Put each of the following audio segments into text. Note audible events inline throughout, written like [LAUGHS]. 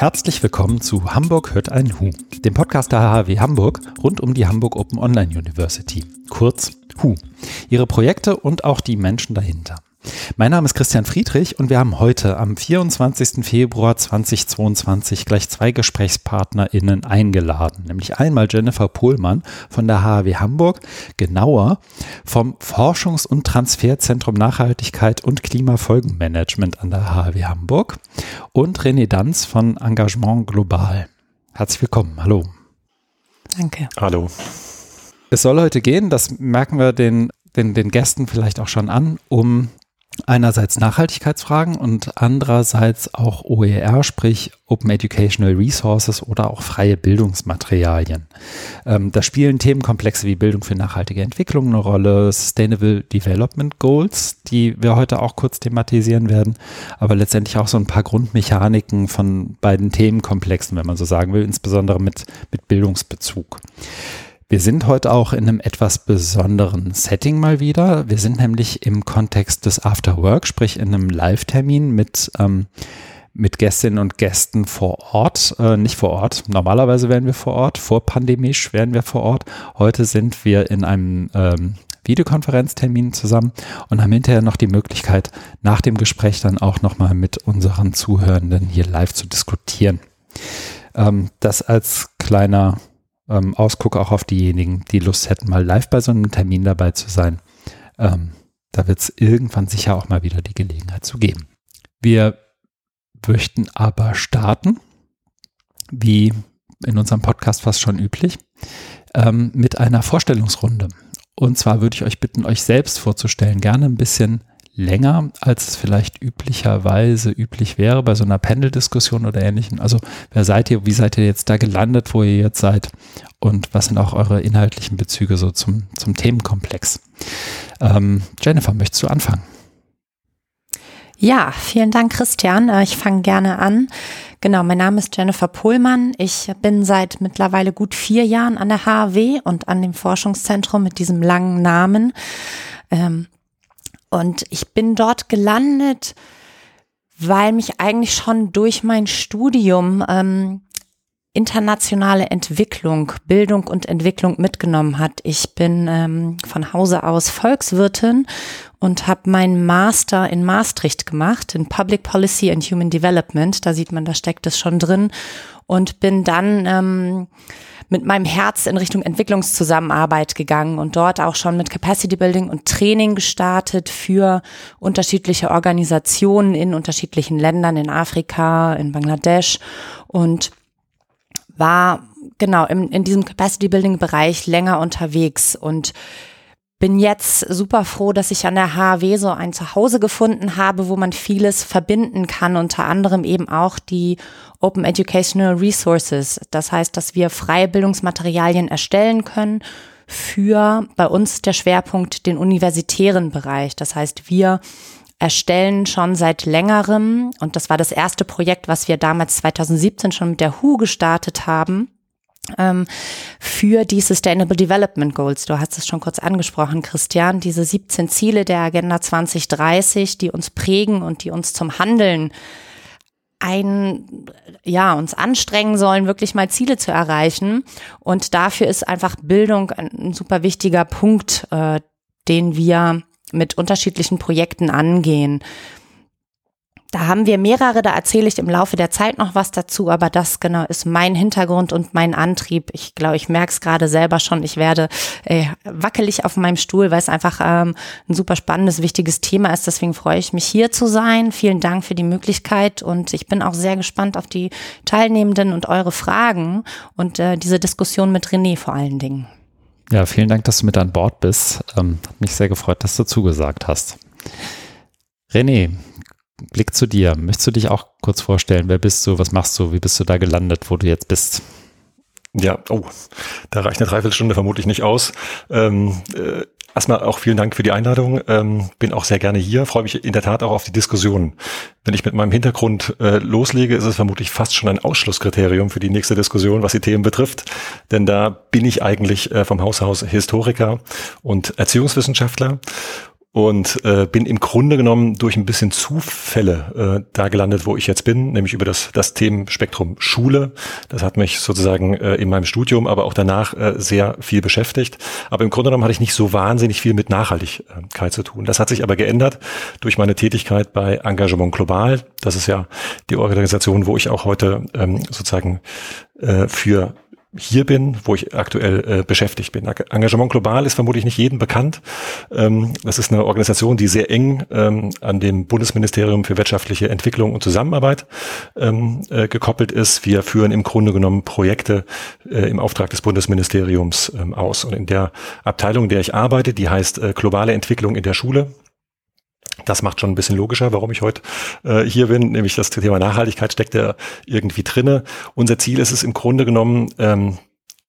Herzlich willkommen zu Hamburg hört ein Hu, dem Podcast der HHW Hamburg rund um die Hamburg Open Online University, kurz HU, ihre Projekte und auch die Menschen dahinter. Mein Name ist Christian Friedrich und wir haben heute am 24. Februar 2022 gleich zwei GesprächspartnerInnen eingeladen, nämlich einmal Jennifer Pohlmann von der HAW Hamburg, genauer vom Forschungs- und Transferzentrum Nachhaltigkeit und Klimafolgenmanagement an der HAW Hamburg und René Danz von Engagement Global. Herzlich willkommen. Hallo. Danke. Hallo. Es soll heute gehen, das merken wir den, den, den Gästen vielleicht auch schon an, um einerseits Nachhaltigkeitsfragen und andererseits auch OER, sprich Open Educational Resources oder auch freie Bildungsmaterialien. Ähm, da spielen Themenkomplexe wie Bildung für nachhaltige Entwicklung eine Rolle, Sustainable Development Goals, die wir heute auch kurz thematisieren werden, aber letztendlich auch so ein paar Grundmechaniken von beiden Themenkomplexen, wenn man so sagen will, insbesondere mit, mit Bildungsbezug. Wir sind heute auch in einem etwas besonderen Setting mal wieder. Wir sind nämlich im Kontext des After Work, sprich in einem Live-Termin mit, ähm, mit Gästinnen und Gästen vor Ort, äh, nicht vor Ort. Normalerweise wären wir vor Ort, vor pandemisch wären wir vor Ort. Heute sind wir in einem ähm, Videokonferenztermin zusammen und haben hinterher noch die Möglichkeit, nach dem Gespräch dann auch nochmal mit unseren Zuhörenden hier live zu diskutieren. Ähm, das als kleiner ähm, Ausguck auch auf diejenigen, die Lust hätten, mal live bei so einem Termin dabei zu sein. Ähm, da wird es irgendwann sicher auch mal wieder die Gelegenheit zu geben. Wir möchten aber starten, wie in unserem Podcast fast schon üblich, ähm, mit einer Vorstellungsrunde. Und zwar würde ich euch bitten, euch selbst vorzustellen, gerne ein bisschen länger, als es vielleicht üblicherweise üblich wäre bei so einer Panel-Diskussion oder ähnlichem. Also wer seid ihr, wie seid ihr jetzt da gelandet, wo ihr jetzt seid und was sind auch eure inhaltlichen Bezüge so zum, zum Themenkomplex? Ähm, Jennifer, möchtest du anfangen? Ja, vielen Dank, Christian. Äh, ich fange gerne an. Genau, mein Name ist Jennifer Pohlmann. Ich bin seit mittlerweile gut vier Jahren an der HAW und an dem Forschungszentrum mit diesem langen Namen. Ähm, und ich bin dort gelandet, weil mich eigentlich schon durch mein Studium ähm, internationale Entwicklung, Bildung und Entwicklung mitgenommen hat. Ich bin ähm, von Hause aus Volkswirtin und habe meinen Master in Maastricht gemacht, in Public Policy and Human Development. Da sieht man, da steckt es schon drin. Und bin dann ähm, mit meinem Herz in Richtung Entwicklungszusammenarbeit gegangen und dort auch schon mit Capacity Building und Training gestartet für unterschiedliche Organisationen in unterschiedlichen Ländern, in Afrika, in Bangladesch und war genau in, in diesem Capacity Building Bereich länger unterwegs und bin jetzt super froh, dass ich an der HAW so ein Zuhause gefunden habe, wo man vieles verbinden kann, unter anderem eben auch die Open Educational Resources. Das heißt, dass wir freie Bildungsmaterialien erstellen können für bei uns der Schwerpunkt den universitären Bereich. Das heißt, wir erstellen schon seit längerem, und das war das erste Projekt, was wir damals 2017 schon mit der HU gestartet haben, für die Sustainable Development Goals. Du hast es schon kurz angesprochen, Christian, diese 17 Ziele der Agenda 2030, die uns prägen und die uns zum Handeln ein, ja, uns anstrengen sollen, wirklich mal Ziele zu erreichen. Und dafür ist einfach Bildung ein super wichtiger Punkt, äh, den wir mit unterschiedlichen Projekten angehen. Da haben wir mehrere, da erzähle ich im Laufe der Zeit noch was dazu, aber das genau ist mein Hintergrund und mein Antrieb. Ich glaube, ich merke es gerade selber schon. Ich werde äh, wackelig auf meinem Stuhl, weil es einfach ähm, ein super spannendes, wichtiges Thema ist. Deswegen freue ich mich hier zu sein. Vielen Dank für die Möglichkeit und ich bin auch sehr gespannt auf die Teilnehmenden und eure Fragen und äh, diese Diskussion mit René vor allen Dingen. Ja, vielen Dank, dass du mit an Bord bist. Ähm, hat mich sehr gefreut, dass du zugesagt hast. René, Blick zu dir. Möchtest du dich auch kurz vorstellen? Wer bist du? Was machst du? Wie bist du da gelandet, wo du jetzt bist? Ja, oh, da reicht eine Dreiviertelstunde vermutlich nicht aus. Ähm, äh, erstmal auch vielen Dank für die Einladung. Ähm, bin auch sehr gerne hier, freue mich in der Tat auch auf die Diskussion. Wenn ich mit meinem Hintergrund äh, loslege, ist es vermutlich fast schon ein Ausschlusskriterium für die nächste Diskussion, was die Themen betrifft. Denn da bin ich eigentlich äh, vom Haus aus Historiker und Erziehungswissenschaftler und äh, bin im Grunde genommen durch ein bisschen Zufälle äh, da gelandet, wo ich jetzt bin, nämlich über das, das Themenspektrum Schule. Das hat mich sozusagen äh, in meinem Studium, aber auch danach äh, sehr viel beschäftigt. Aber im Grunde genommen hatte ich nicht so wahnsinnig viel mit Nachhaltigkeit zu tun. Das hat sich aber geändert durch meine Tätigkeit bei Engagement Global. Das ist ja die Organisation, wo ich auch heute ähm, sozusagen äh, für hier bin, wo ich aktuell äh, beschäftigt bin. Engagement Global ist vermutlich nicht jedem bekannt. Ähm, das ist eine Organisation, die sehr eng ähm, an dem Bundesministerium für wirtschaftliche Entwicklung und Zusammenarbeit ähm, äh, gekoppelt ist. Wir führen im Grunde genommen Projekte äh, im Auftrag des Bundesministeriums ähm, aus. Und in der Abteilung, in der ich arbeite, die heißt äh, globale Entwicklung in der Schule, das macht schon ein bisschen logischer, warum ich heute äh, hier bin, nämlich das Thema Nachhaltigkeit steckt ja irgendwie drinne. Unser Ziel ist es im Grunde genommen, ähm,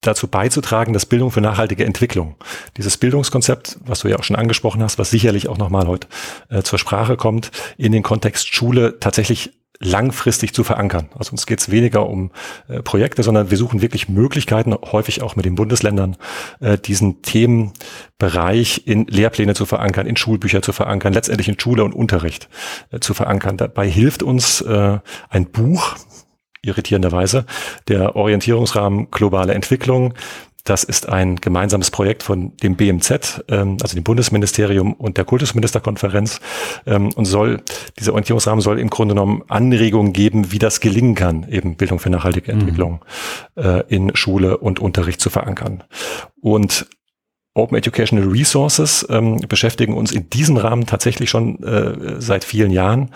dazu beizutragen, dass Bildung für nachhaltige Entwicklung, dieses Bildungskonzept, was du ja auch schon angesprochen hast, was sicherlich auch nochmal heute äh, zur Sprache kommt, in den Kontext Schule tatsächlich langfristig zu verankern. Also uns geht es weniger um äh, Projekte, sondern wir suchen wirklich Möglichkeiten, häufig auch mit den Bundesländern, äh, diesen Themenbereich in Lehrpläne zu verankern, in Schulbücher zu verankern, letztendlich in Schule und Unterricht äh, zu verankern. Dabei hilft uns äh, ein Buch, irritierenderweise, der Orientierungsrahmen globale Entwicklung, das ist ein gemeinsames Projekt von dem BMZ, ähm, also dem Bundesministerium und der Kultusministerkonferenz ähm, und soll, dieser Orientierungsrahmen soll im Grunde genommen Anregungen geben, wie das gelingen kann, eben Bildung für nachhaltige mhm. Entwicklung mhm. äh, in Schule und Unterricht zu verankern. Und Open Educational Resources ähm, beschäftigen uns in diesem Rahmen tatsächlich schon äh, seit vielen Jahren,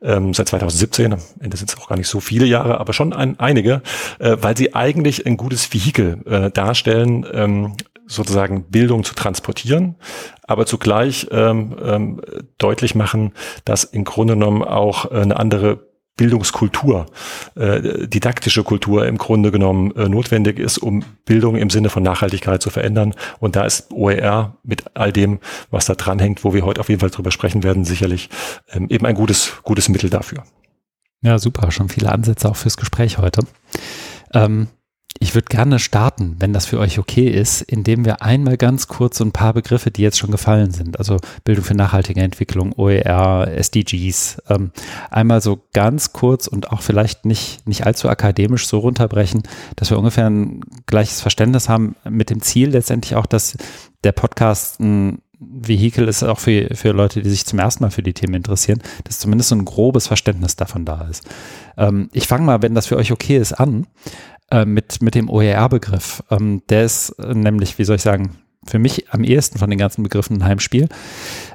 ähm, seit 2017, am Ende sind es auch gar nicht so viele Jahre, aber schon ein, einige, äh, weil sie eigentlich ein gutes Vehikel äh, darstellen, ähm, sozusagen Bildung zu transportieren, aber zugleich ähm, ähm, deutlich machen, dass im Grunde genommen auch eine andere Bildungskultur, äh, didaktische Kultur im Grunde genommen äh, notwendig ist, um Bildung im Sinne von Nachhaltigkeit zu verändern. Und da ist OER mit all dem, was da dranhängt, wo wir heute auf jeden Fall drüber sprechen werden, sicherlich ähm, eben ein gutes, gutes Mittel dafür. Ja, super. Schon viele Ansätze auch fürs Gespräch heute. Ähm, ich würde gerne starten, wenn das für euch okay ist, indem wir einmal ganz kurz so ein paar Begriffe, die jetzt schon gefallen sind, also Bildung für nachhaltige Entwicklung, OER, SDGs, ähm, einmal so ganz kurz und auch vielleicht nicht, nicht allzu akademisch so runterbrechen, dass wir ungefähr ein gleiches Verständnis haben mit dem Ziel letztendlich auch, dass der Podcast ein Vehikel ist auch für, für Leute, die sich zum ersten Mal für die Themen interessieren, dass zumindest so ein grobes Verständnis davon da ist. Ähm, ich fange mal, wenn das für euch okay ist, an. Äh, mit, mit dem OER-Begriff. Ähm, der ist äh, nämlich, wie soll ich sagen, für mich am ehesten von den ganzen Begriffen ein Heimspiel,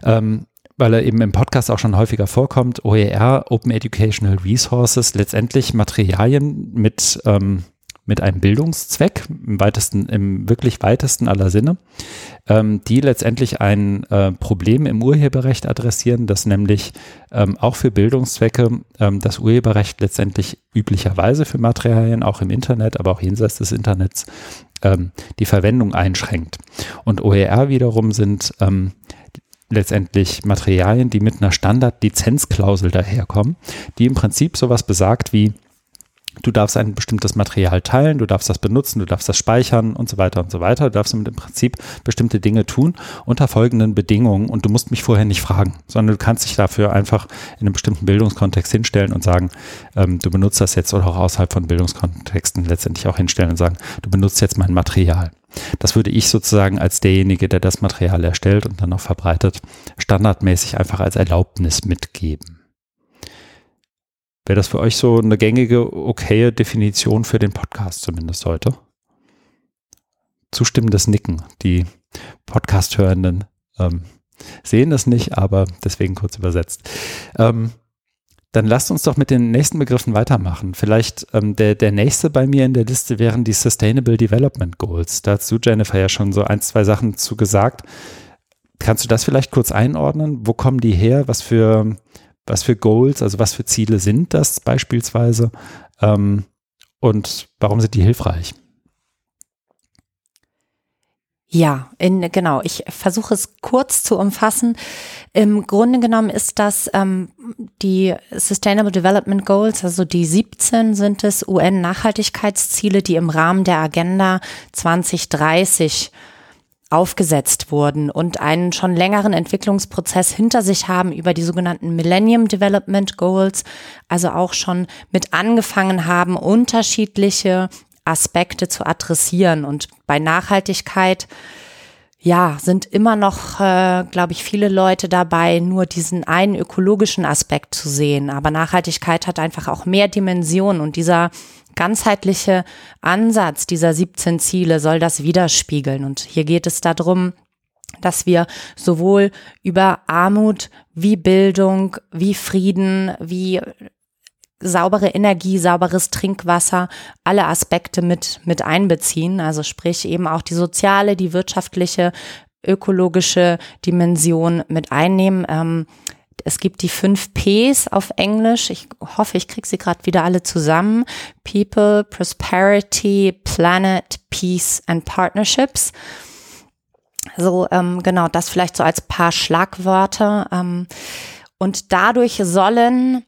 ähm, weil er eben im Podcast auch schon häufiger vorkommt. OER, Open Educational Resources, letztendlich Materialien mit ähm, mit einem Bildungszweck, im weitesten, im wirklich weitesten aller Sinne, ähm, die letztendlich ein äh, Problem im Urheberrecht adressieren, das nämlich ähm, auch für Bildungszwecke ähm, das Urheberrecht letztendlich üblicherweise für Materialien, auch im Internet, aber auch jenseits des Internets, ähm, die Verwendung einschränkt. Und OER wiederum sind ähm, letztendlich Materialien, die mit einer Standard-Lizenzklausel daherkommen, die im Prinzip sowas besagt wie, Du darfst ein bestimmtes Material teilen, du darfst das benutzen, du darfst das speichern und so weiter und so weiter. Du darfst im Prinzip bestimmte Dinge tun unter folgenden Bedingungen und du musst mich vorher nicht fragen, sondern du kannst dich dafür einfach in einem bestimmten Bildungskontext hinstellen und sagen, ähm, du benutzt das jetzt oder auch außerhalb von Bildungskontexten letztendlich auch hinstellen und sagen, du benutzt jetzt mein Material. Das würde ich sozusagen als derjenige, der das Material erstellt und dann auch verbreitet, standardmäßig einfach als Erlaubnis mitgeben. Wäre das für euch so eine gängige, okaye Definition für den Podcast zumindest heute? Zustimmendes Nicken. Die Podcast-Hörenden ähm, sehen das nicht, aber deswegen kurz übersetzt. Ähm, dann lasst uns doch mit den nächsten Begriffen weitermachen. Vielleicht ähm, der, der nächste bei mir in der Liste wären die Sustainable Development Goals. Da hast du, Jennifer, ja schon so ein, zwei Sachen zu gesagt. Kannst du das vielleicht kurz einordnen? Wo kommen die her? Was für was für Goals, also was für Ziele sind das beispielsweise ähm, und warum sind die hilfreich? Ja, in, genau. Ich versuche es kurz zu umfassen. Im Grunde genommen ist das ähm, die Sustainable Development Goals, also die 17 sind es UN-Nachhaltigkeitsziele, die im Rahmen der Agenda 2030 aufgesetzt wurden und einen schon längeren Entwicklungsprozess hinter sich haben über die sogenannten Millennium Development Goals, also auch schon mit angefangen haben, unterschiedliche Aspekte zu adressieren. Und bei Nachhaltigkeit, ja, sind immer noch, äh, glaube ich, viele Leute dabei, nur diesen einen ökologischen Aspekt zu sehen. Aber Nachhaltigkeit hat einfach auch mehr Dimensionen und dieser ganzheitliche Ansatz dieser 17 Ziele soll das widerspiegeln. Und hier geht es darum, dass wir sowohl über Armut wie Bildung, wie Frieden, wie saubere Energie, sauberes Trinkwasser, alle Aspekte mit, mit einbeziehen. Also sprich eben auch die soziale, die wirtschaftliche, ökologische Dimension mit einnehmen. Ähm, es gibt die fünf Ps auf Englisch. Ich hoffe, ich kriege sie gerade wieder alle zusammen. People, Prosperity, Planet, Peace and Partnerships. So, ähm, genau, das vielleicht so als paar Schlagwörter. Ähm, und dadurch sollen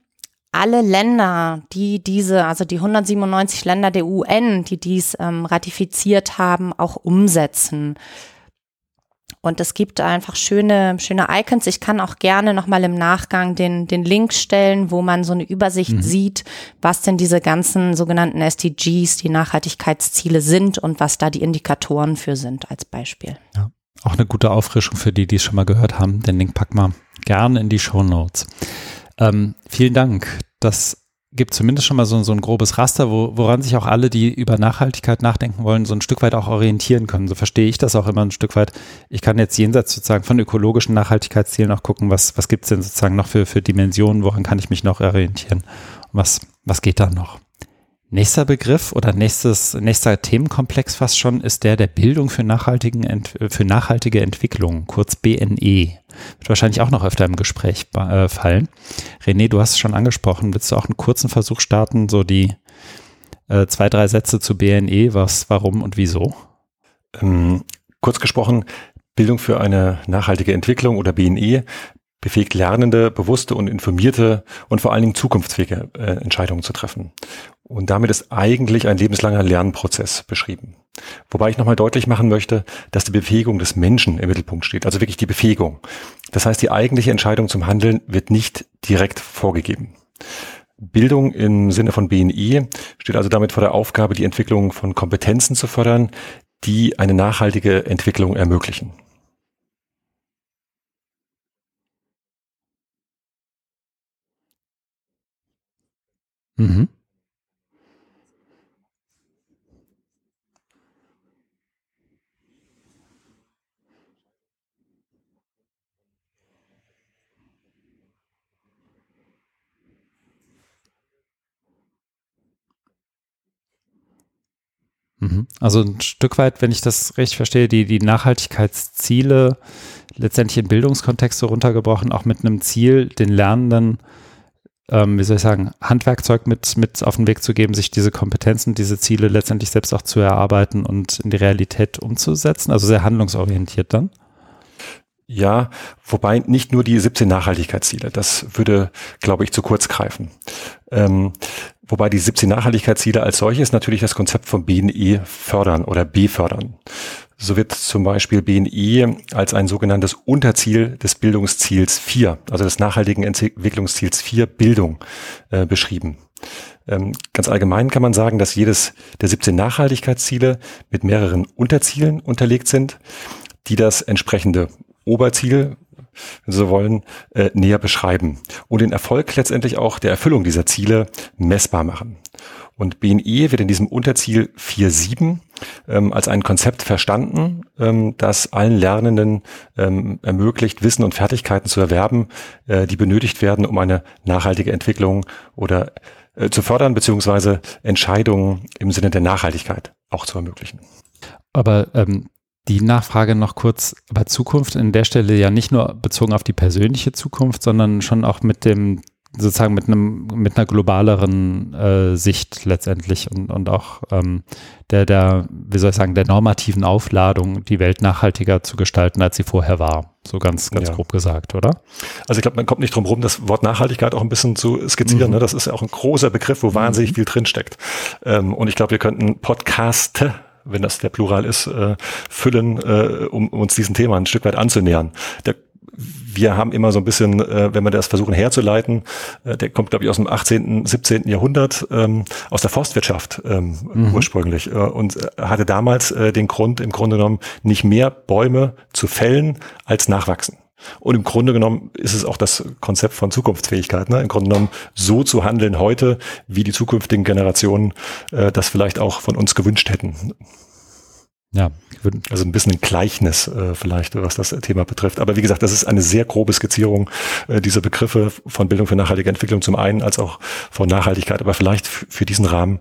alle Länder, die diese, also die 197 Länder der UN, die dies ähm, ratifiziert haben, auch umsetzen. Und es gibt einfach schöne, schöne Icons. Ich kann auch gerne nochmal im Nachgang den, den Link stellen, wo man so eine Übersicht mhm. sieht, was denn diese ganzen sogenannten SDGs, die Nachhaltigkeitsziele sind und was da die Indikatoren für sind als Beispiel. Ja, auch eine gute Auffrischung für die, die es schon mal gehört haben. Den Link packen wir gerne in die Show Notes. Ähm, vielen Dank. Das gibt zumindest schon mal so, so ein grobes Raster, wo, woran sich auch alle, die über Nachhaltigkeit nachdenken wollen, so ein Stück weit auch orientieren können. So verstehe ich das auch immer ein Stück weit. Ich kann jetzt jenseits sozusagen von ökologischen Nachhaltigkeitszielen auch gucken, was, was gibt es denn sozusagen noch für, für Dimensionen, woran kann ich mich noch orientieren? Was, was geht da noch? Nächster Begriff oder nächstes, nächster Themenkomplex fast schon ist der der Bildung für, nachhaltigen, für nachhaltige Entwicklung, kurz BNE. Wird wahrscheinlich auch noch öfter im Gespräch äh, fallen. René, du hast es schon angesprochen. Willst du auch einen kurzen Versuch starten, so die äh, zwei, drei Sätze zu BNE, was, warum und wieso? Ähm, kurz gesprochen, Bildung für eine nachhaltige Entwicklung oder BNE befähigt Lernende, bewusste und informierte und vor allen Dingen zukunftsfähige äh, Entscheidungen zu treffen. Und damit ist eigentlich ein lebenslanger Lernprozess beschrieben. Wobei ich nochmal deutlich machen möchte, dass die Befähigung des Menschen im Mittelpunkt steht, also wirklich die Befähigung. Das heißt, die eigentliche Entscheidung zum Handeln wird nicht direkt vorgegeben. Bildung im Sinne von BNI steht also damit vor der Aufgabe, die Entwicklung von Kompetenzen zu fördern, die eine nachhaltige Entwicklung ermöglichen. Mhm. Also ein Stück weit, wenn ich das richtig verstehe, die, die Nachhaltigkeitsziele letztendlich in Bildungskontexte runtergebrochen, auch mit einem Ziel, den Lernenden, ähm, wie soll ich sagen, Handwerkzeug mit, mit auf den Weg zu geben, sich diese Kompetenzen, diese Ziele letztendlich selbst auch zu erarbeiten und in die Realität umzusetzen, also sehr handlungsorientiert dann. Ja, wobei nicht nur die 17 Nachhaltigkeitsziele, das würde, glaube ich, zu kurz greifen. Ähm, wobei die 17 Nachhaltigkeitsziele als solches natürlich das Konzept von BNE fördern oder befördern. So wird zum Beispiel BNE als ein sogenanntes Unterziel des Bildungsziels 4, also des nachhaltigen Entwicklungsziels 4 Bildung äh, beschrieben. Ähm, ganz allgemein kann man sagen, dass jedes der 17 Nachhaltigkeitsziele mit mehreren Unterzielen unterlegt sind, die das entsprechende Oberziel, wenn Sie so wollen, äh, näher beschreiben und den Erfolg letztendlich auch der Erfüllung dieser Ziele messbar machen. Und BNE wird in diesem Unterziel 4.7 ähm, als ein Konzept verstanden, ähm, das allen Lernenden ähm, ermöglicht, Wissen und Fertigkeiten zu erwerben, äh, die benötigt werden, um eine nachhaltige Entwicklung oder äh, zu fördern, beziehungsweise Entscheidungen im Sinne der Nachhaltigkeit auch zu ermöglichen. Aber ähm, die Nachfrage noch kurz, aber Zukunft in der Stelle ja nicht nur bezogen auf die persönliche Zukunft, sondern schon auch mit dem, sozusagen mit einem, mit einer globaleren äh, Sicht letztendlich und, und auch ähm, der, der, wie soll ich sagen, der normativen Aufladung, die Welt nachhaltiger zu gestalten, als sie vorher war. So ganz, ganz ja. grob gesagt, oder? Also ich glaube, man kommt nicht drum rum, das Wort Nachhaltigkeit auch ein bisschen zu skizzieren. Mhm. Ne? Das ist ja auch ein großer Begriff, wo wahnsinnig mhm. viel drinsteckt. Ähm, und ich glaube, wir könnten Podcaste wenn das der Plural ist, äh, füllen, äh, um, um uns diesem Thema ein Stück weit anzunähern. Der wir haben immer so ein bisschen, äh, wenn wir das versuchen herzuleiten, äh, der kommt, glaube ich, aus dem 18., 17. Jahrhundert, ähm, aus der Forstwirtschaft ähm, mhm. ursprünglich äh, und äh, hatte damals äh, den Grund, im Grunde genommen, nicht mehr Bäume zu fällen, als nachwachsen. Und im Grunde genommen ist es auch das Konzept von Zukunftsfähigkeit. Ne? Im Grunde genommen so zu handeln heute, wie die zukünftigen Generationen äh, das vielleicht auch von uns gewünscht hätten. Ja, also ein bisschen ein Gleichnis äh, vielleicht, was das Thema betrifft. Aber wie gesagt, das ist eine sehr grobe Skizzierung äh, dieser Begriffe von Bildung für nachhaltige Entwicklung zum einen, als auch von Nachhaltigkeit, aber vielleicht für diesen Rahmen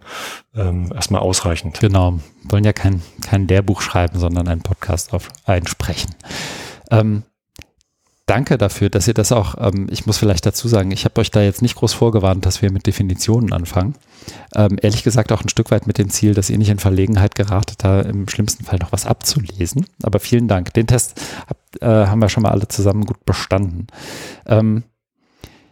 ähm, erstmal ausreichend. Genau, wollen ja kein, kein Lehrbuch schreiben, sondern einen Podcast auf einsprechen. Ähm, danke dafür, dass ihr das auch, ähm, ich muss vielleicht dazu sagen, ich habe euch da jetzt nicht groß vorgewarnt, dass wir mit Definitionen anfangen. Ähm, ehrlich gesagt auch ein Stück weit mit dem Ziel, dass ihr nicht in Verlegenheit geratet, da im schlimmsten Fall noch was abzulesen. Aber vielen Dank. Den Test hab, äh, haben wir schon mal alle zusammen gut bestanden. Ähm,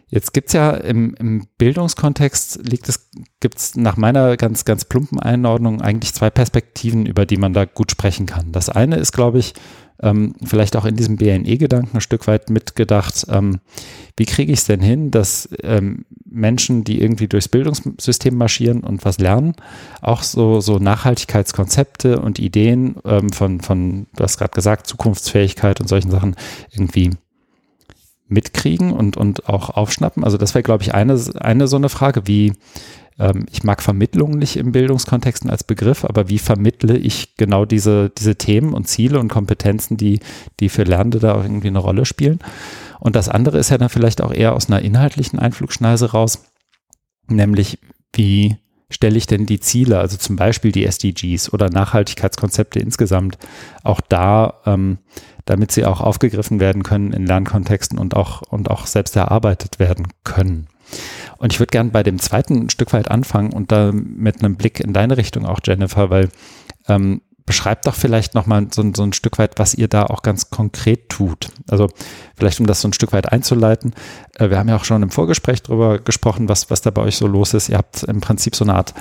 Jetzt gibt's ja im, im Bildungskontext liegt es, gibt's nach meiner ganz, ganz plumpen Einordnung eigentlich zwei Perspektiven, über die man da gut sprechen kann. Das eine ist, glaube ich, ähm, vielleicht auch in diesem BNE-Gedanken ein Stück weit mitgedacht, ähm, wie kriege ich es denn hin, dass ähm, Menschen, die irgendwie durchs Bildungssystem marschieren und was lernen, auch so, so Nachhaltigkeitskonzepte und Ideen ähm, von, von, du hast gerade gesagt, Zukunftsfähigkeit und solchen Sachen irgendwie mitkriegen und, und auch aufschnappen? Also das wäre, glaube ich, eine, eine so eine Frage, wie ähm, ich mag Vermittlung nicht im Bildungskontexten als Begriff, aber wie vermittle ich genau diese, diese Themen und Ziele und Kompetenzen, die, die für Lernende da irgendwie eine Rolle spielen? Und das andere ist ja dann vielleicht auch eher aus einer inhaltlichen Einflugschneise raus, nämlich wie stelle ich denn die Ziele, also zum Beispiel die SDGs oder Nachhaltigkeitskonzepte insgesamt, auch da, ähm, damit sie auch aufgegriffen werden können in Lernkontexten und auch, und auch selbst erarbeitet werden können. Und ich würde gern bei dem zweiten Stück weit anfangen und da mit einem Blick in deine Richtung auch, Jennifer, weil ähm, beschreibt doch vielleicht nochmal so, so ein Stück weit, was ihr da auch ganz konkret tut. Also vielleicht, um das so ein Stück weit einzuleiten. Äh, wir haben ja auch schon im Vorgespräch darüber gesprochen, was, was da bei euch so los ist. Ihr habt im Prinzip so eine Art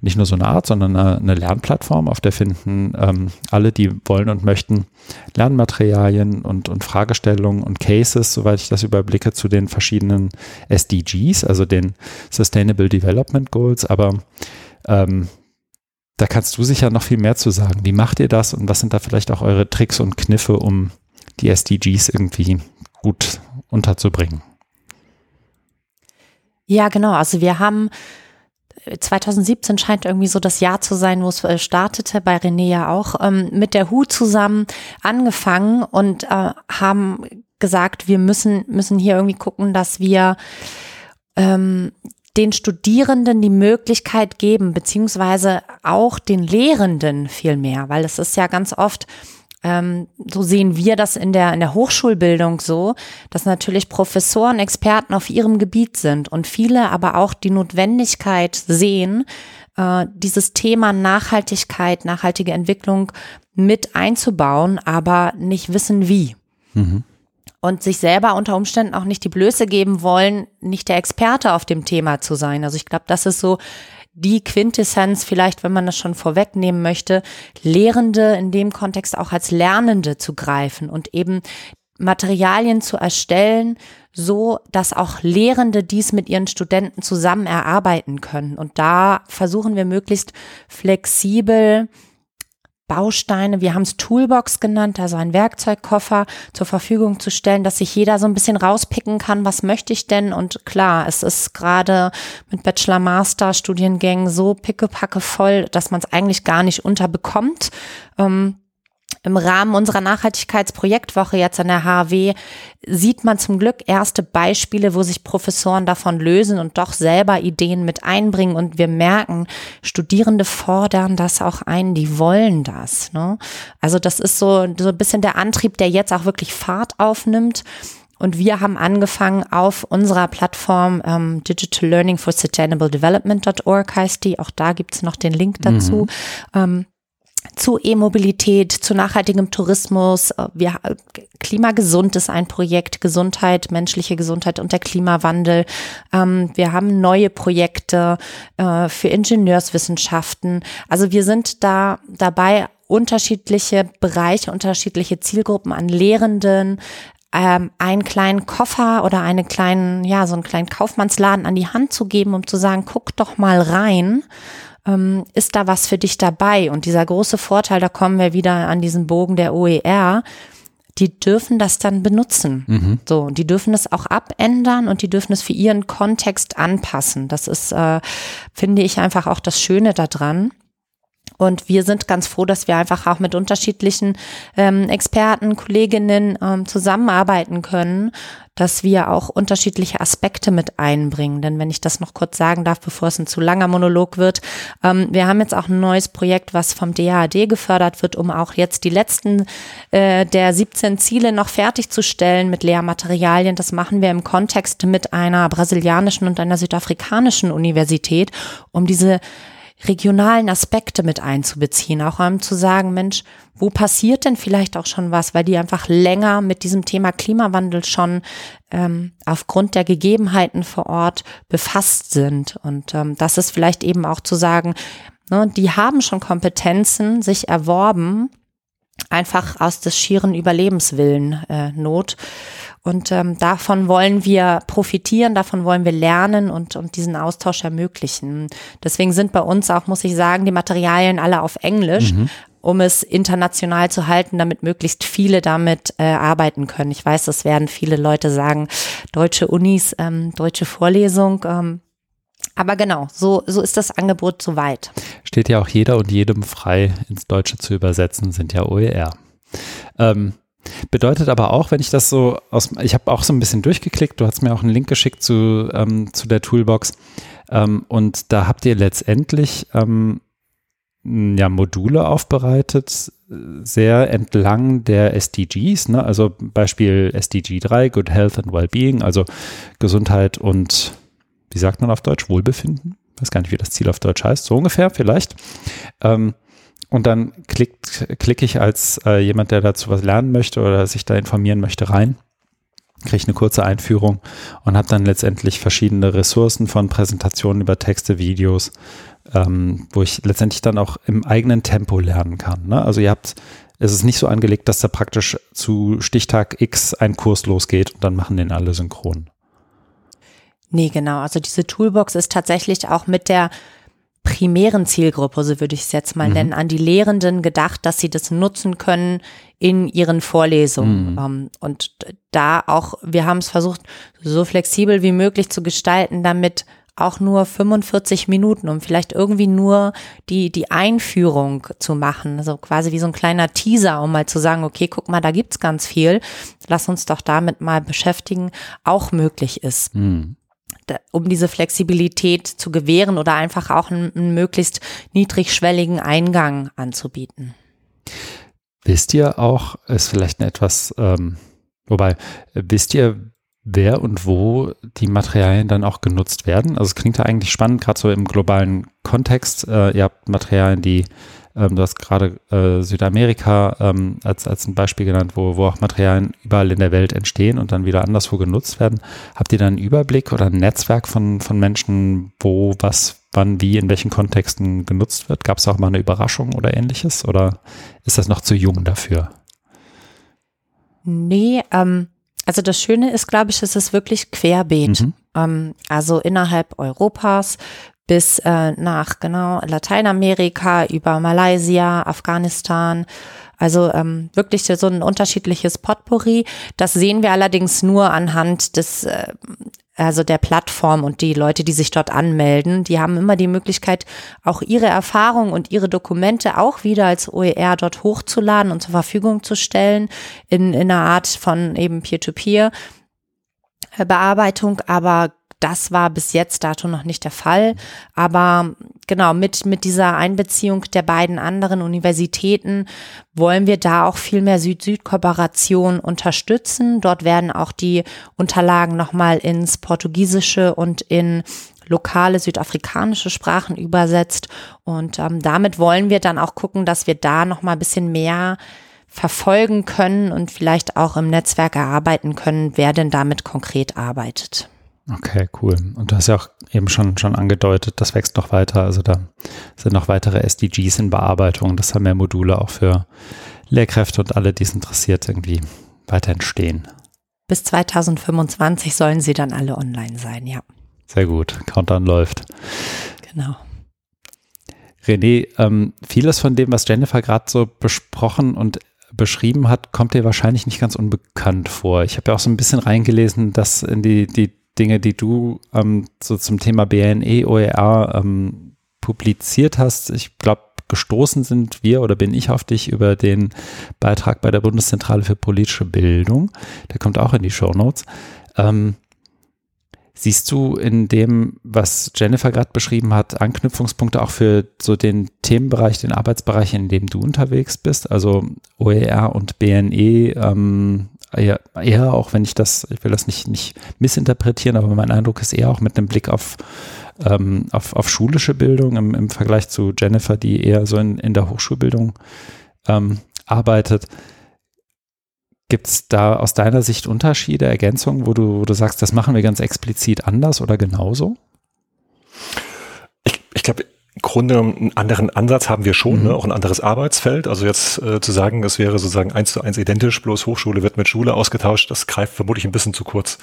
nicht nur so eine Art, sondern eine, eine Lernplattform, auf der finden ähm, alle, die wollen und möchten, Lernmaterialien und, und Fragestellungen und Cases, soweit ich das überblicke, zu den verschiedenen SDGs, also den Sustainable Development Goals. Aber ähm, da kannst du sicher noch viel mehr zu sagen. Wie macht ihr das und was sind da vielleicht auch eure Tricks und Kniffe, um die SDGs irgendwie gut unterzubringen? Ja, genau. Also wir haben 2017 scheint irgendwie so das Jahr zu sein, wo es äh, startete, bei René ja auch, ähm, mit der HU zusammen angefangen und äh, haben gesagt, wir müssen, müssen hier irgendwie gucken, dass wir ähm, den Studierenden die Möglichkeit geben, beziehungsweise auch den Lehrenden viel mehr, weil es ist ja ganz oft ähm, so sehen wir das in der, in der Hochschulbildung so, dass natürlich Professoren, Experten auf ihrem Gebiet sind und viele aber auch die Notwendigkeit sehen, äh, dieses Thema Nachhaltigkeit, nachhaltige Entwicklung mit einzubauen, aber nicht wissen wie. Mhm. Und sich selber unter Umständen auch nicht die Blöße geben wollen, nicht der Experte auf dem Thema zu sein. Also ich glaube, das ist so die Quintessenz, vielleicht, wenn man das schon vorwegnehmen möchte, Lehrende in dem Kontext auch als Lernende zu greifen und eben Materialien zu erstellen, so dass auch Lehrende dies mit ihren Studenten zusammen erarbeiten können. Und da versuchen wir möglichst flexibel Bausteine, wir haben es Toolbox genannt, also ein Werkzeugkoffer zur Verfügung zu stellen, dass sich jeder so ein bisschen rauspicken kann, was möchte ich denn? Und klar, es ist gerade mit Bachelor-Master-Studiengängen so pickepacke voll, dass man es eigentlich gar nicht unterbekommt. Ähm, im Rahmen unserer Nachhaltigkeitsprojektwoche jetzt an der HW sieht man zum Glück erste Beispiele, wo sich Professoren davon lösen und doch selber Ideen mit einbringen. Und wir merken, Studierende fordern das auch ein, die wollen das. Ne? Also das ist so, so ein bisschen der Antrieb, der jetzt auch wirklich Fahrt aufnimmt. Und wir haben angefangen auf unserer Plattform ähm, Digital Learning for Sustainable Development.org heißt die. Auch da gibt's noch den Link dazu. Mhm. Ähm, zu E-Mobilität, zu nachhaltigem Tourismus. Wir, Klimagesund ist ein Projekt, Gesundheit, menschliche Gesundheit und der Klimawandel. Ähm, wir haben neue Projekte äh, für Ingenieurswissenschaften. Also wir sind da dabei, unterschiedliche Bereiche, unterschiedliche Zielgruppen an Lehrenden, ähm, einen kleinen Koffer oder einen kleinen, ja, so einen kleinen Kaufmannsladen an die Hand zu geben, um zu sagen, guck doch mal rein ähm, ist da was für dich dabei? Und dieser große Vorteil, da kommen wir wieder an diesen Bogen der OER, die dürfen das dann benutzen. Mhm. So, die dürfen es auch abändern und die dürfen es für ihren Kontext anpassen. Das ist, äh, finde ich, einfach auch das Schöne daran. Und wir sind ganz froh, dass wir einfach auch mit unterschiedlichen ähm, Experten, Kolleginnen ähm, zusammenarbeiten können, dass wir auch unterschiedliche Aspekte mit einbringen. Denn wenn ich das noch kurz sagen darf, bevor es ein zu langer Monolog wird, ähm, wir haben jetzt auch ein neues Projekt, was vom DAAD gefördert wird, um auch jetzt die letzten äh, der 17 Ziele noch fertigzustellen mit Lehrmaterialien. Das machen wir im Kontext mit einer brasilianischen und einer südafrikanischen Universität, um diese regionalen Aspekte mit einzubeziehen, auch um zu sagen, Mensch, wo passiert denn vielleicht auch schon was, weil die einfach länger mit diesem Thema Klimawandel schon ähm, aufgrund der Gegebenheiten vor Ort befasst sind. Und ähm, das ist vielleicht eben auch zu sagen, ne, die haben schon Kompetenzen sich erworben, einfach aus des schieren Überlebenswillen äh, Not. Und ähm, davon wollen wir profitieren, davon wollen wir lernen und, und diesen Austausch ermöglichen. Deswegen sind bei uns auch, muss ich sagen, die Materialien alle auf Englisch, mhm. um es international zu halten, damit möglichst viele damit äh, arbeiten können. Ich weiß, das werden viele Leute sagen, deutsche Unis, ähm, deutsche Vorlesung. Ähm, aber genau, so, so ist das Angebot soweit. Steht ja auch jeder und jedem frei, ins Deutsche zu übersetzen, sind ja OER. Ähm, Bedeutet aber auch, wenn ich das so aus, ich habe auch so ein bisschen durchgeklickt, du hast mir auch einen Link geschickt zu, ähm, zu der Toolbox ähm, und da habt ihr letztendlich ähm, ja, Module aufbereitet, sehr entlang der SDGs, ne? also Beispiel SDG 3, Good Health and Wellbeing, also Gesundheit und, wie sagt man auf Deutsch, Wohlbefinden? Weiß gar nicht, wie das Ziel auf Deutsch heißt, so ungefähr vielleicht. Ähm, und dann klickt, klicke ich als äh, jemand, der dazu was lernen möchte oder sich da informieren möchte, rein, kriege eine kurze Einführung und habe dann letztendlich verschiedene Ressourcen von Präsentationen über Texte, Videos, ähm, wo ich letztendlich dann auch im eigenen Tempo lernen kann. Ne? Also ihr habt, es ist nicht so angelegt, dass da praktisch zu Stichtag X ein Kurs losgeht und dann machen den alle synchron. Nee, genau. Also diese Toolbox ist tatsächlich auch mit der primären Zielgruppe, so würde ich es jetzt mal mhm. nennen, an die Lehrenden gedacht, dass sie das nutzen können in ihren Vorlesungen. Mhm. Ähm, und da auch, wir haben es versucht, so flexibel wie möglich zu gestalten, damit auch nur 45 Minuten, um vielleicht irgendwie nur die, die Einführung zu machen. Also quasi wie so ein kleiner Teaser, um mal zu sagen, okay, guck mal, da gibt's ganz viel. Lass uns doch damit mal beschäftigen, auch möglich ist. Mhm um diese Flexibilität zu gewähren oder einfach auch einen, einen möglichst niedrigschwelligen Eingang anzubieten. Wisst ihr auch, ist vielleicht etwas, ähm, wobei, wisst ihr, wer und wo die Materialien dann auch genutzt werden? Also es klingt ja eigentlich spannend, gerade so im globalen Kontext. Äh, ihr habt Materialien, die ähm, du hast gerade äh, Südamerika ähm, als, als ein Beispiel genannt, wo, wo auch Materialien überall in der Welt entstehen und dann wieder anderswo genutzt werden. Habt ihr da einen Überblick oder ein Netzwerk von, von Menschen, wo was, wann, wie, in welchen Kontexten genutzt wird? Gab es auch mal eine Überraschung oder ähnliches? Oder ist das noch zu jung dafür? Nee, ähm, also das Schöne ist, glaube ich, es ist wirklich querbeet. Mhm. Ähm, also innerhalb Europas bis äh, nach genau Lateinamerika, über Malaysia, Afghanistan. Also ähm, wirklich so ein unterschiedliches Potpourri. Das sehen wir allerdings nur anhand des äh, also der Plattform und die Leute, die sich dort anmelden, die haben immer die Möglichkeit, auch ihre Erfahrungen und ihre Dokumente auch wieder als OER dort hochzuladen und zur Verfügung zu stellen in, in einer Art von eben Peer-to-Peer. -Peer Bearbeitung, aber das war bis jetzt dato noch nicht der Fall. Aber genau, mit, mit dieser Einbeziehung der beiden anderen Universitäten wollen wir da auch viel mehr Süd-Süd-Kooperation unterstützen. Dort werden auch die Unterlagen nochmal ins Portugiesische und in lokale südafrikanische Sprachen übersetzt. Und ähm, damit wollen wir dann auch gucken, dass wir da noch mal ein bisschen mehr verfolgen können und vielleicht auch im Netzwerk erarbeiten können, wer denn damit konkret arbeitet. Okay, cool. Und du hast ja auch eben schon, schon angedeutet, das wächst noch weiter. Also da sind noch weitere SDGs in Bearbeitung, dass da mehr Module auch für Lehrkräfte und alle, die es interessiert, irgendwie weiter entstehen. Bis 2025 sollen sie dann alle online sein, ja. Sehr gut. Countdown läuft. Genau. René, ähm, vieles von dem, was Jennifer gerade so besprochen und beschrieben hat, kommt dir wahrscheinlich nicht ganz unbekannt vor. Ich habe ja auch so ein bisschen reingelesen, dass in die, die Dinge, die du ähm, so zum Thema BNE, OER ähm, publiziert hast, ich glaube, gestoßen sind wir oder bin ich auf dich über den Beitrag bei der Bundeszentrale für politische Bildung. Der kommt auch in die Show Notes. Ähm, Siehst du in dem, was Jennifer gerade beschrieben hat, Anknüpfungspunkte auch für so den Themenbereich, den Arbeitsbereich, in dem du unterwegs bist? Also OER und BNE, ähm, eher, eher auch wenn ich das, ich will das nicht, nicht missinterpretieren, aber mein Eindruck ist eher auch mit einem Blick auf, ähm, auf, auf schulische Bildung im, im Vergleich zu Jennifer, die eher so in, in der Hochschulbildung ähm, arbeitet. Gibt es da aus deiner Sicht Unterschiede, Ergänzungen, wo du, wo du sagst, das machen wir ganz explizit anders oder genauso? Ich, ich glaube, Grunde einen anderen Ansatz haben wir schon, mhm. ne? auch ein anderes Arbeitsfeld. Also jetzt äh, zu sagen, es wäre sozusagen eins zu eins identisch, bloß Hochschule wird mit Schule ausgetauscht, das greift vermutlich ein bisschen zu kurz.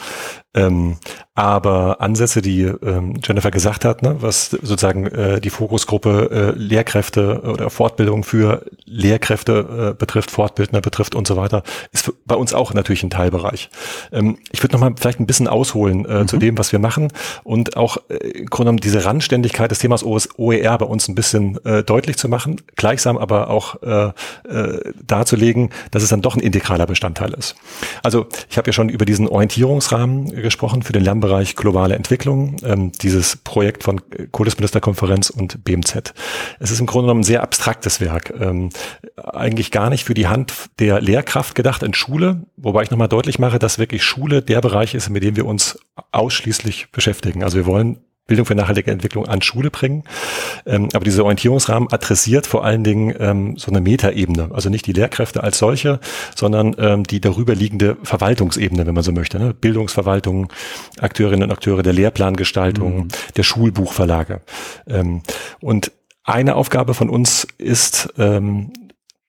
Ähm, aber Ansätze, die ähm, Jennifer gesagt hat, ne, was sozusagen äh, die Fokusgruppe äh, Lehrkräfte oder Fortbildung für Lehrkräfte äh, betrifft, Fortbildner betrifft und so weiter, ist bei uns auch natürlich ein Teilbereich. Ähm, ich würde nochmal vielleicht ein bisschen ausholen äh, mhm. zu dem, was wir machen und auch äh, im Grunde genommen diese Randständigkeit des Themas OER bei uns ein bisschen äh, deutlich zu machen, gleichsam aber auch äh, äh, darzulegen, dass es dann doch ein integraler Bestandteil ist. Also ich habe ja schon über diesen Orientierungsrahmen gesprochen für den Lernbereich globale Entwicklung, ähm, dieses Projekt von Kultusministerkonferenz und BMZ. Es ist im Grunde genommen ein sehr abstraktes Werk, ähm, eigentlich gar nicht für die Hand der Lehrkraft gedacht in Schule, wobei ich nochmal deutlich mache, dass wirklich Schule der Bereich ist, mit dem wir uns ausschließlich beschäftigen. Also wir wollen Bildung für nachhaltige Entwicklung an Schule bringen. Ähm, aber dieser Orientierungsrahmen adressiert vor allen Dingen ähm, so eine Metaebene, also nicht die Lehrkräfte als solche, sondern ähm, die darüber liegende Verwaltungsebene, wenn man so möchte. Ne? Bildungsverwaltung, Akteurinnen und Akteure der Lehrplangestaltung, mhm. der Schulbuchverlage. Ähm, und eine Aufgabe von uns ist, ähm,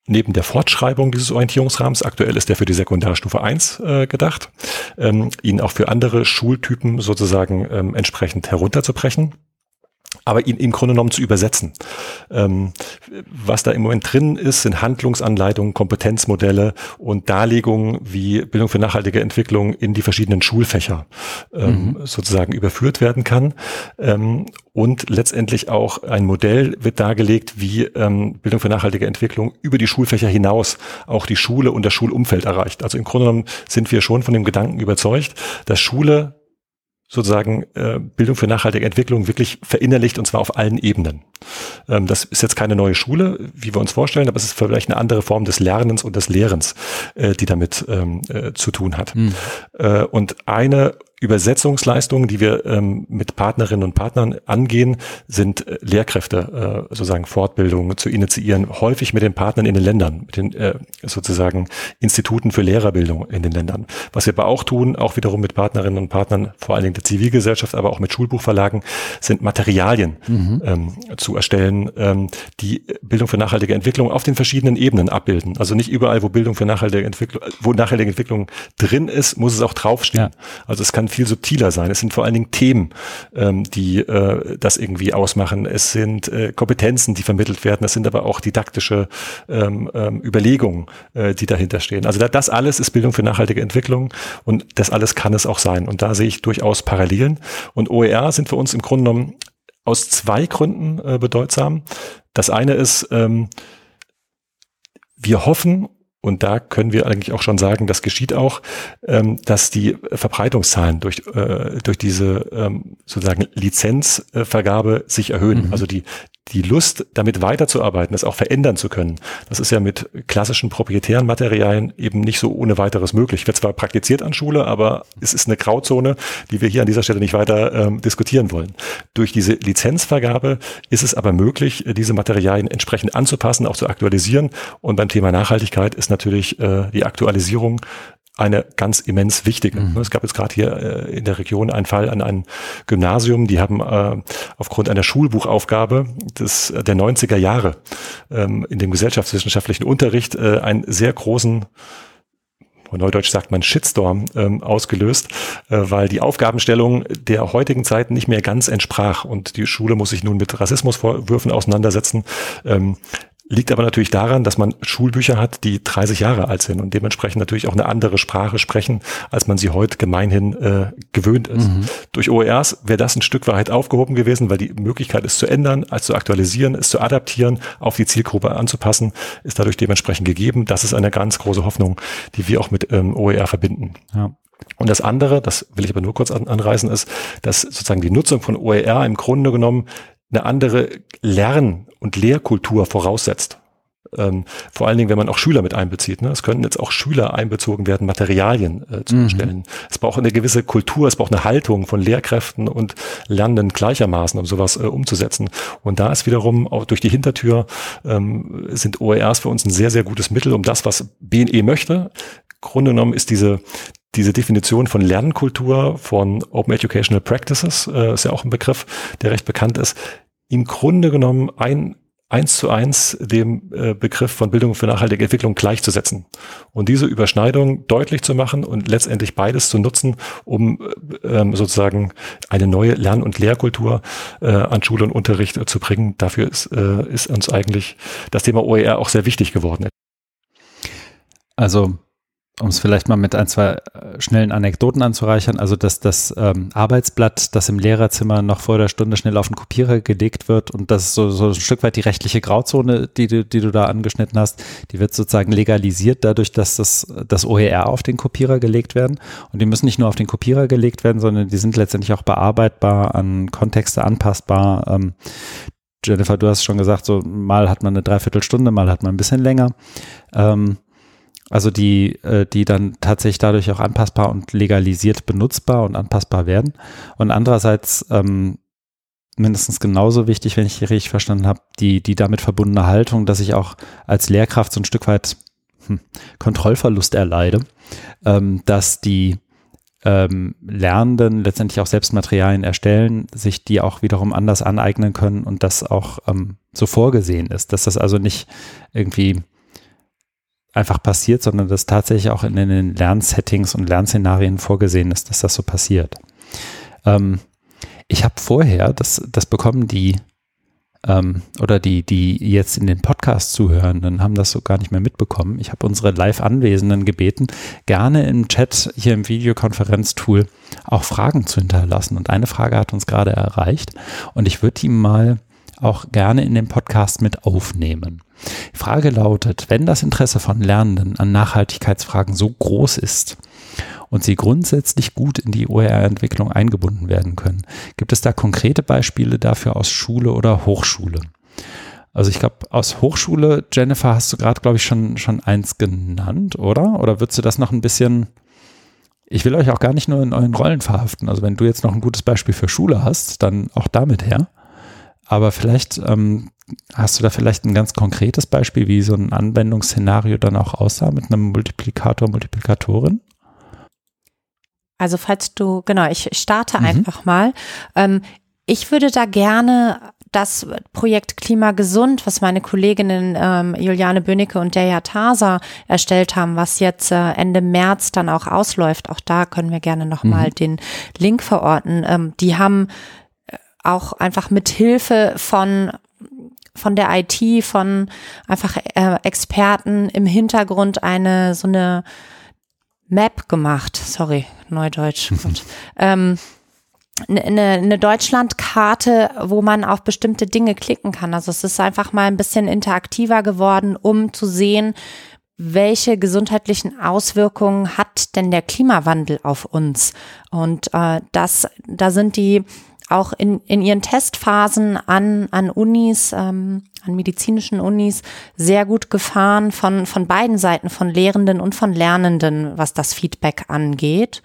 neben der Fortschreibung dieses Orientierungsrahmens, aktuell ist der für die Sekundarstufe 1 äh, gedacht, ähm, ihn auch für andere Schultypen sozusagen ähm, entsprechend herunterzubrechen aber ihn im Grunde genommen zu übersetzen. Ähm, was da im Moment drin ist, sind Handlungsanleitungen, Kompetenzmodelle und Darlegungen, wie Bildung für nachhaltige Entwicklung in die verschiedenen Schulfächer ähm, mhm. sozusagen überführt werden kann. Ähm, und letztendlich auch ein Modell wird dargelegt, wie ähm, Bildung für nachhaltige Entwicklung über die Schulfächer hinaus auch die Schule und das Schulumfeld erreicht. Also im Grunde genommen sind wir schon von dem Gedanken überzeugt, dass Schule sozusagen äh, Bildung für nachhaltige Entwicklung wirklich verinnerlicht und zwar auf allen Ebenen. Ähm, das ist jetzt keine neue Schule, wie wir uns vorstellen, aber es ist vielleicht eine andere Form des Lernens und des Lehrens, äh, die damit ähm, äh, zu tun hat. Mhm. Äh, und eine Übersetzungsleistungen, die wir ähm, mit Partnerinnen und Partnern angehen, sind äh, Lehrkräfte, äh, sozusagen Fortbildungen zu initiieren, häufig mit den Partnern in den Ländern, mit den äh, sozusagen Instituten für Lehrerbildung in den Ländern. Was wir aber auch tun, auch wiederum mit Partnerinnen und Partnern, vor allen Dingen der Zivilgesellschaft, aber auch mit Schulbuchverlagen, sind Materialien mhm. ähm, zu erstellen, ähm, die Bildung für nachhaltige Entwicklung auf den verschiedenen Ebenen abbilden. Also nicht überall, wo Bildung für nachhaltige Entwicklung, wo nachhaltige Entwicklung drin ist, muss es auch draufstehen. Ja. Also es kann kann viel subtiler sein. Es sind vor allen Dingen Themen, ähm, die äh, das irgendwie ausmachen. Es sind äh, Kompetenzen, die vermittelt werden. Es sind aber auch didaktische ähm, ähm, Überlegungen, äh, die dahinter stehen. Also das alles ist Bildung für nachhaltige Entwicklung und das alles kann es auch sein. Und da sehe ich durchaus Parallelen. Und OER sind für uns im Grunde genommen aus zwei Gründen äh, bedeutsam. Das eine ist, ähm, wir hoffen und da können wir eigentlich auch schon sagen, das geschieht auch, ähm, dass die Verbreitungszahlen durch, äh, durch diese ähm, sozusagen Lizenzvergabe sich erhöhen. Mhm. Also die, die Lust, damit weiterzuarbeiten, das auch verändern zu können, das ist ja mit klassischen proprietären Materialien eben nicht so ohne weiteres möglich. Wird zwar praktiziert an Schule, aber es ist eine Grauzone, die wir hier an dieser Stelle nicht weiter ähm, diskutieren wollen. Durch diese Lizenzvergabe ist es aber möglich, diese Materialien entsprechend anzupassen, auch zu aktualisieren. Und beim Thema Nachhaltigkeit ist natürlich äh, die Aktualisierung eine ganz immens wichtige. Mhm. Es gab jetzt gerade hier äh, in der Region einen Fall an einem Gymnasium, die haben äh, aufgrund einer Schulbuchaufgabe des, der 90er Jahre ähm, in dem gesellschaftswissenschaftlichen Unterricht äh, einen sehr großen Neudeutsch sagt man Shitstorm ähm, ausgelöst, äh, weil die Aufgabenstellung der heutigen Zeit nicht mehr ganz entsprach und die Schule muss sich nun mit Rassismusvorwürfen auseinandersetzen. Ähm, Liegt aber natürlich daran, dass man Schulbücher hat, die 30 Jahre alt sind und dementsprechend natürlich auch eine andere Sprache sprechen, als man sie heute gemeinhin äh, gewöhnt ist. Mhm. Durch OERs wäre das ein Stück weit aufgehoben gewesen, weil die Möglichkeit, es zu ändern, es zu aktualisieren, es zu adaptieren, auf die Zielgruppe anzupassen, ist dadurch dementsprechend gegeben. Das ist eine ganz große Hoffnung, die wir auch mit ähm, OER verbinden. Ja. Und das andere, das will ich aber nur kurz an, anreißen, ist, dass sozusagen die Nutzung von OER im Grunde genommen eine andere Lern- und Lehrkultur voraussetzt. Ähm, vor allen Dingen, wenn man auch Schüler mit einbezieht. Ne? Es könnten jetzt auch Schüler einbezogen werden, Materialien äh, zu mhm. erstellen. Es braucht eine gewisse Kultur, es braucht eine Haltung von Lehrkräften und Lernenden gleichermaßen, um sowas äh, umzusetzen. Und da ist wiederum auch durch die Hintertür ähm, sind OERs für uns ein sehr, sehr gutes Mittel, um das, was BNE möchte. Grunde genommen ist diese, diese Definition von Lernkultur, von Open Educational Practices, äh, ist ja auch ein Begriff, der recht bekannt ist, im Grunde genommen ein eins zu eins dem äh, Begriff von Bildung für nachhaltige Entwicklung gleichzusetzen und diese Überschneidung deutlich zu machen und letztendlich beides zu nutzen, um äh, ähm, sozusagen eine neue Lern- und Lehrkultur äh, an Schule und Unterricht äh, zu bringen. Dafür ist, äh, ist uns eigentlich das Thema OER auch sehr wichtig geworden. Also um es vielleicht mal mit ein, zwei äh, schnellen Anekdoten anzureichern, also dass das ähm, Arbeitsblatt, das im Lehrerzimmer noch vor der Stunde schnell auf den Kopierer gelegt wird und das ist so, so ein Stück weit die rechtliche Grauzone, die du, die du da angeschnitten hast, die wird sozusagen legalisiert dadurch, dass das, das OER auf den Kopierer gelegt werden und die müssen nicht nur auf den Kopierer gelegt werden, sondern die sind letztendlich auch bearbeitbar, an Kontexte anpassbar. Ähm, Jennifer, du hast schon gesagt, so mal hat man eine Dreiviertelstunde, mal hat man ein bisschen länger. Ähm, also die, äh, die dann tatsächlich dadurch auch anpassbar und legalisiert benutzbar und anpassbar werden. Und andererseits ähm, mindestens genauso wichtig, wenn ich hier richtig verstanden habe, die, die damit verbundene Haltung, dass ich auch als Lehrkraft so ein Stück weit hm, Kontrollverlust erleide, ähm, dass die ähm, Lernenden letztendlich auch selbst Materialien erstellen, sich die auch wiederum anders aneignen können und das auch ähm, so vorgesehen ist, dass das also nicht irgendwie einfach passiert, sondern dass tatsächlich auch in den Lernsettings und Lernszenarien vorgesehen ist, dass das so passiert. Ähm, ich habe vorher, das, das bekommen die ähm, oder die, die jetzt in den Podcast zuhören, dann haben das so gar nicht mehr mitbekommen. Ich habe unsere Live-Anwesenden gebeten, gerne im Chat hier im Videokonferenztool auch Fragen zu hinterlassen. Und eine Frage hat uns gerade erreicht und ich würde die mal auch gerne in den Podcast mit aufnehmen. Die Frage lautet, wenn das Interesse von Lernenden an Nachhaltigkeitsfragen so groß ist und sie grundsätzlich gut in die OER-Entwicklung eingebunden werden können, gibt es da konkrete Beispiele dafür aus Schule oder Hochschule? Also ich glaube, aus Hochschule, Jennifer, hast du gerade, glaube ich, schon, schon eins genannt, oder? Oder würdest du das noch ein bisschen, ich will euch auch gar nicht nur in euren Rollen verhaften. Also wenn du jetzt noch ein gutes Beispiel für Schule hast, dann auch damit her. Aber vielleicht ähm, hast du da vielleicht ein ganz konkretes Beispiel, wie so ein Anwendungsszenario dann auch aussah mit einem Multiplikator, Multiplikatorin? Also falls du, genau, ich starte mhm. einfach mal. Ähm, ich würde da gerne das Projekt Klimagesund, was meine Kolleginnen ähm, Juliane Bönicke und Deja Tasa erstellt haben, was jetzt äh, Ende März dann auch ausläuft, auch da können wir gerne nochmal mhm. den Link verorten. Ähm, die haben auch einfach mit Hilfe von von der IT, von einfach äh, Experten im Hintergrund eine so eine Map gemacht. Sorry, Neudeutsch. [LAUGHS] ähm, eine, eine Deutschlandkarte, wo man auf bestimmte Dinge klicken kann. Also es ist einfach mal ein bisschen interaktiver geworden, um zu sehen, welche gesundheitlichen Auswirkungen hat denn der Klimawandel auf uns? Und äh, das, da sind die auch in, in ihren Testphasen an, an Unis, ähm, an medizinischen Unis sehr gut gefahren von, von beiden Seiten, von Lehrenden und von Lernenden, was das Feedback angeht.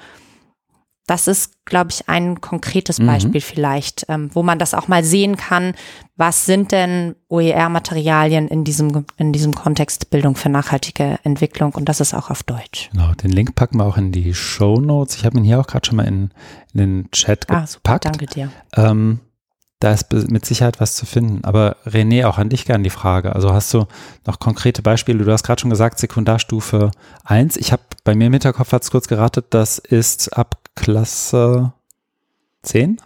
Das ist, glaube ich, ein konkretes mhm. Beispiel vielleicht, ähm, wo man das auch mal sehen kann. Was sind denn OER-Materialien in diesem, in diesem Kontext Bildung für nachhaltige Entwicklung? Und das ist auch auf Deutsch. Genau, den Link packen wir auch in die Show Notes. Ich habe ihn hier auch gerade schon mal in, in, den Chat ah, gepackt. Super, danke dir. Ähm, da ist mit Sicherheit was zu finden. Aber René, auch an dich gerne die Frage. Also hast du noch konkrete Beispiele? Du hast gerade schon gesagt, Sekundarstufe 1. Ich habe bei mir im Hinterkopf hat es kurz geratet, das ist ab Klasse 10?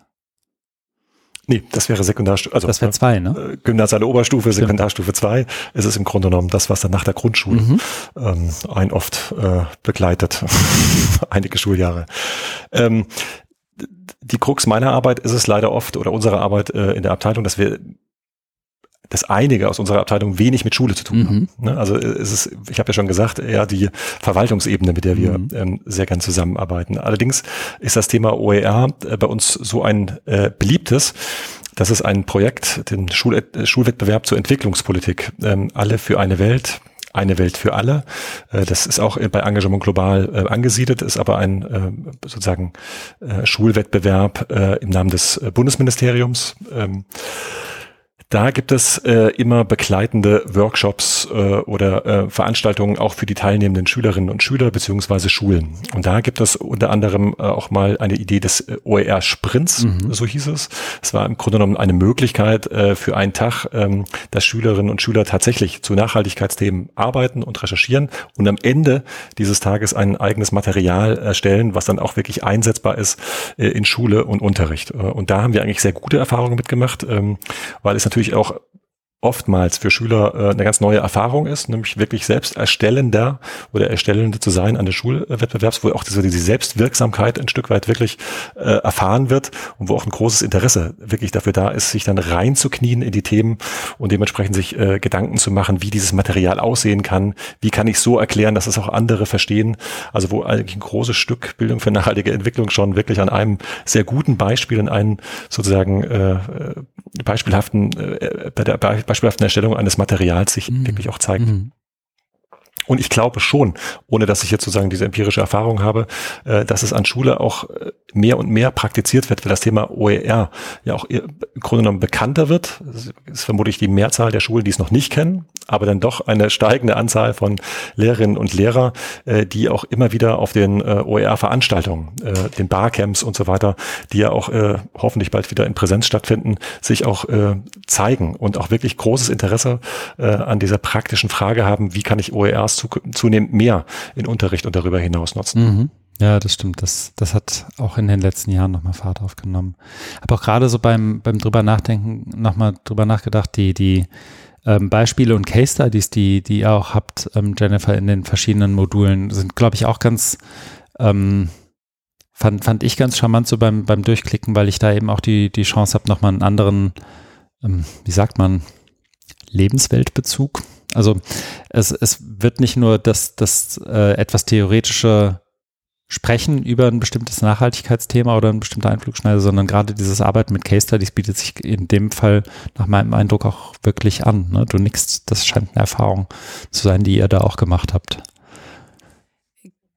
Nee, das wäre Sekundarstufe. Also, das wäre zwei, ne? Äh, gymnasiale Oberstufe, Stimmt. Sekundarstufe 2. Es ist im Grunde genommen das, was dann nach der Grundschule mhm. ähm, ein oft äh, begleitet. [LAUGHS] Einige Schuljahre. Ähm, die Krux meiner Arbeit ist es leider oft oder unserer Arbeit äh, in der Abteilung, dass wir dass einige aus unserer Abteilung wenig mit Schule zu tun mhm. haben. Ne? Also äh, es ist, ich habe ja schon gesagt, eher die Verwaltungsebene, mit der wir mhm. ähm, sehr gern zusammenarbeiten. Allerdings ist das Thema OER äh, bei uns so ein äh, beliebtes, dass es ein Projekt, den Schul äh, Schulwettbewerb zur Entwicklungspolitik, ähm, alle für eine Welt, eine Welt für alle. Äh, das ist auch bei Engagement Global äh, angesiedelt, ist aber ein äh, sozusagen Schulwettbewerb im Namen des Bundesministeriums. Da gibt es äh, immer begleitende Workshops äh, oder äh, Veranstaltungen auch für die teilnehmenden Schülerinnen und Schüler beziehungsweise Schulen. Und da gibt es unter anderem äh, auch mal eine Idee des äh, OER Sprints, mhm. so hieß es. Es war im Grunde genommen eine Möglichkeit äh, für einen Tag, ähm, dass Schülerinnen und Schüler tatsächlich zu Nachhaltigkeitsthemen arbeiten und recherchieren und am Ende dieses Tages ein eigenes Material erstellen, was dann auch wirklich einsetzbar ist äh, in Schule und Unterricht. Äh, und da haben wir eigentlich sehr gute Erfahrungen mitgemacht, ähm, weil es natürlich natürlich auch oftmals für Schüler äh, eine ganz neue Erfahrung ist, nämlich wirklich selbst erstellender oder erstellende zu sein an der Schulwettbewerbs, wo auch diese, diese Selbstwirksamkeit ein Stück weit wirklich äh, erfahren wird und wo auch ein großes Interesse wirklich dafür da ist, sich dann reinzuknien in die Themen und dementsprechend sich äh, Gedanken zu machen, wie dieses Material aussehen kann, wie kann ich so erklären, dass es auch andere verstehen. Also wo eigentlich ein großes Stück Bildung für nachhaltige Entwicklung schon wirklich an einem sehr guten Beispiel, in einem sozusagen äh, äh beispielhaften, äh, bei der bei beispielhaften Erstellung eines Materials sich mhm. wirklich auch zeigt. Mhm. Und ich glaube schon, ohne dass ich jetzt sozusagen diese empirische Erfahrung habe, äh, dass es an Schule auch äh, mehr und mehr praktiziert wird, weil das Thema OER ja auch im Grunde genommen bekannter wird. Das ist vermutlich die Mehrzahl der Schulen, die es noch nicht kennen, aber dann doch eine steigende Anzahl von Lehrerinnen und Lehrer, äh, die auch immer wieder auf den OER-Veranstaltungen, den Barcamps und so weiter, die ja auch hoffentlich bald wieder in Präsenz stattfinden, sich auch zeigen und auch wirklich großes Interesse an dieser praktischen Frage haben, wie kann ich OERs zunehmend mehr in Unterricht und darüber hinaus nutzen. Mhm. Ja, das stimmt. Das, das hat auch in den letzten Jahren nochmal Fahrt aufgenommen. Aber auch gerade so beim, beim drüber nachdenken, nochmal drüber nachgedacht, die, die ähm, Beispiele und Case Studies, die, die ihr auch habt, ähm, Jennifer, in den verschiedenen Modulen, sind, glaube ich, auch ganz, ähm, fand, fand ich ganz charmant so beim, beim Durchklicken, weil ich da eben auch die, die Chance habe, nochmal einen anderen, ähm, wie sagt man, Lebensweltbezug also es, es wird nicht nur das, das äh, etwas theoretische Sprechen über ein bestimmtes Nachhaltigkeitsthema oder ein bestimmter Einflugschneide, sondern gerade dieses Arbeiten mit Case Studies bietet sich in dem Fall nach meinem Eindruck auch wirklich an. Ne? Du nix, das scheint eine Erfahrung zu sein, die ihr da auch gemacht habt.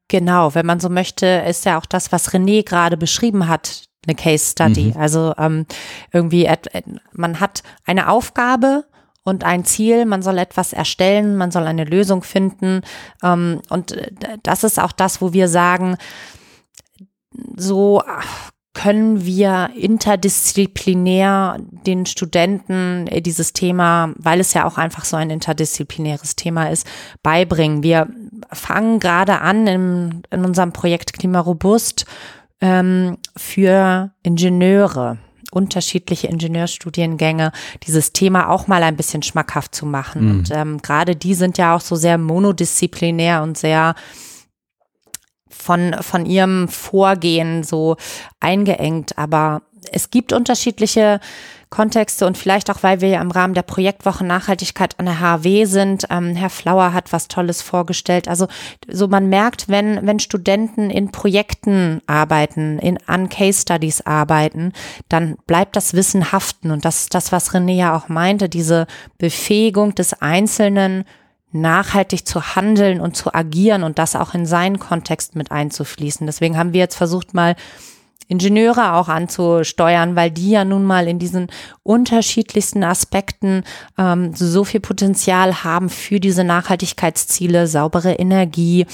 Genau, wenn man so möchte, ist ja auch das, was René gerade beschrieben hat, eine Case Study. Mhm. Also ähm, irgendwie, man hat eine Aufgabe und ein Ziel, man soll etwas erstellen, man soll eine Lösung finden. Ähm, und äh, das ist auch das, wo wir sagen, so können wir interdisziplinär den Studenten äh, dieses Thema, weil es ja auch einfach so ein interdisziplinäres Thema ist, beibringen. Wir fangen gerade an in, in unserem Projekt Klima robust ähm, für Ingenieure unterschiedliche Ingenieurstudiengänge, dieses Thema auch mal ein bisschen schmackhaft zu machen. Mhm. Und ähm, gerade die sind ja auch so sehr monodisziplinär und sehr von, von ihrem Vorgehen so eingeengt. Aber es gibt unterschiedliche Kontexte und vielleicht auch, weil wir ja im Rahmen der Projektwoche Nachhaltigkeit an der HW sind. Ähm, Herr Flauer hat was Tolles vorgestellt. Also so man merkt, wenn, wenn Studenten in Projekten arbeiten, in, an Case Studies arbeiten, dann bleibt das Wissen haften. Und das ist das, was René ja auch meinte, diese Befähigung des Einzelnen, nachhaltig zu handeln und zu agieren und das auch in seinen Kontext mit einzufließen. Deswegen haben wir jetzt versucht, mal Ingenieure auch anzusteuern, weil die ja nun mal in diesen unterschiedlichsten Aspekten ähm, so viel Potenzial haben für diese Nachhaltigkeitsziele, saubere Energie,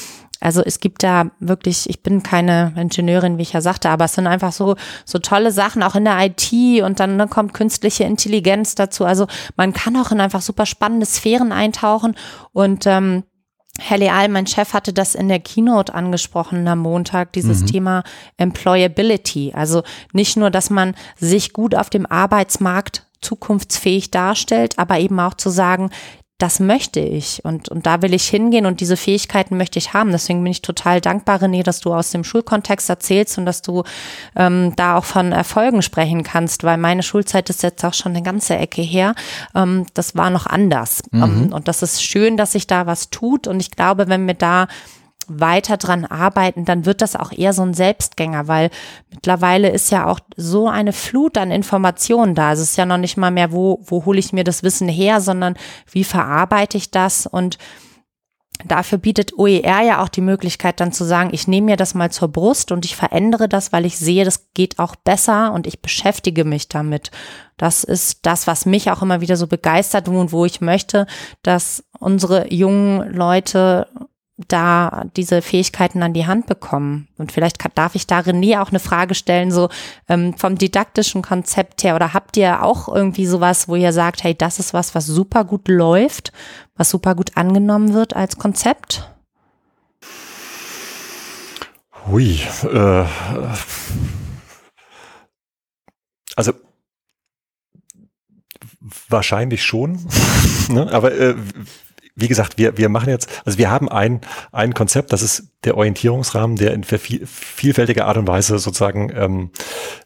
also es gibt da wirklich, ich bin keine Ingenieurin, wie ich ja sagte, aber es sind einfach so, so tolle Sachen, auch in der IT und dann, dann kommt künstliche Intelligenz dazu. Also man kann auch in einfach super spannende Sphären eintauchen und ähm, Herr Leal, mein Chef, hatte das in der Keynote angesprochen am Montag, dieses mhm. Thema Employability. Also nicht nur, dass man sich gut auf dem Arbeitsmarkt zukunftsfähig darstellt, aber eben auch zu sagen, das möchte ich und, und da will ich hingehen und diese Fähigkeiten möchte ich haben. Deswegen bin ich total dankbar, René, dass du aus dem Schulkontext erzählst und dass du ähm, da auch von Erfolgen sprechen kannst, weil meine Schulzeit ist jetzt auch schon eine ganze Ecke her. Ähm, das war noch anders. Mhm. Um, und das ist schön, dass sich da was tut und ich glaube, wenn wir da weiter dran arbeiten, dann wird das auch eher so ein Selbstgänger, weil mittlerweile ist ja auch so eine Flut an Informationen da. Es ist ja noch nicht mal mehr, wo, wo hole ich mir das Wissen her, sondern wie verarbeite ich das und Dafür bietet OER ja auch die Möglichkeit dann zu sagen, ich nehme mir das mal zur Brust und ich verändere das, weil ich sehe, das geht auch besser und ich beschäftige mich damit. Das ist das, was mich auch immer wieder so begeistert und wo ich möchte, dass unsere jungen Leute da diese Fähigkeiten an die Hand bekommen. Und vielleicht darf ich da René auch eine Frage stellen, so ähm, vom didaktischen Konzept her, oder habt ihr auch irgendwie sowas, wo ihr sagt, hey, das ist was, was super gut läuft, was super gut angenommen wird als Konzept? Hui, äh, also wahrscheinlich schon, [LAUGHS] ne? aber äh, wie gesagt, wir, wir machen jetzt, also wir haben ein, ein Konzept, das ist der Orientierungsrahmen, der in viel, vielfältiger Art und Weise sozusagen ähm,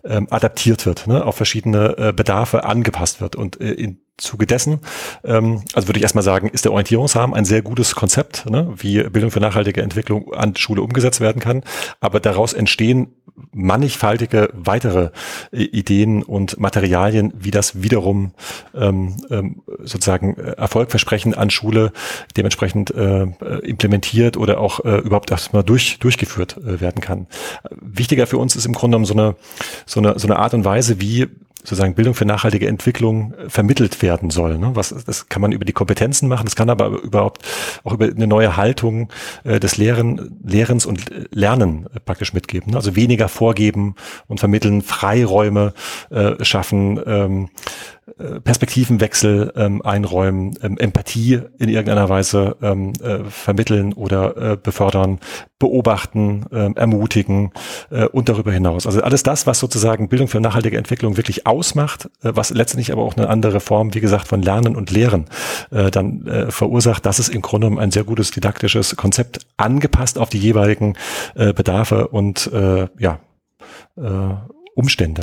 ähm, adaptiert wird, ne, auf verschiedene äh, Bedarfe angepasst wird. Und äh, in Zuge dessen, ähm, also würde ich erstmal sagen, ist der Orientierungsrahmen ein sehr gutes Konzept, ne, wie Bildung für nachhaltige Entwicklung an Schule umgesetzt werden kann. Aber daraus entstehen mannigfaltige weitere äh, Ideen und Materialien, wie das wiederum ähm, ähm, sozusagen äh, Erfolgversprechen an Schule dementsprechend äh, implementiert oder auch äh, überhaupt erstmal durch, durchgeführt äh, werden kann. Wichtiger für uns ist im Grunde genommen so eine, so eine, so eine Art und Weise, wie sozusagen Bildung für nachhaltige Entwicklung äh, vermittelt werden soll. Ne? Was, das kann man über die Kompetenzen machen, das kann aber überhaupt auch über eine neue Haltung äh, des Lehren, Lehrens und Lernen äh, praktisch mitgeben. Ne? Also weniger vorgeben und vermitteln, Freiräume äh, schaffen, ähm, äh, Perspektivenwechsel ähm, einräumen, ähm, Empathie in irgendeiner Weise ähm, äh, vermitteln oder äh, befördern, beobachten, ähm, ermutigen äh, und darüber hinaus. Also alles das, was sozusagen Bildung für nachhaltige Entwicklung wirklich ausmacht, äh, was letztendlich aber auch eine andere Form, wie gesagt, von Lernen und Lehren äh, dann äh, verursacht, das ist im Grunde genommen ein sehr gutes didaktisches Konzept, angepasst auf die jeweiligen äh, Bedarfe und äh, ja, äh, Umstände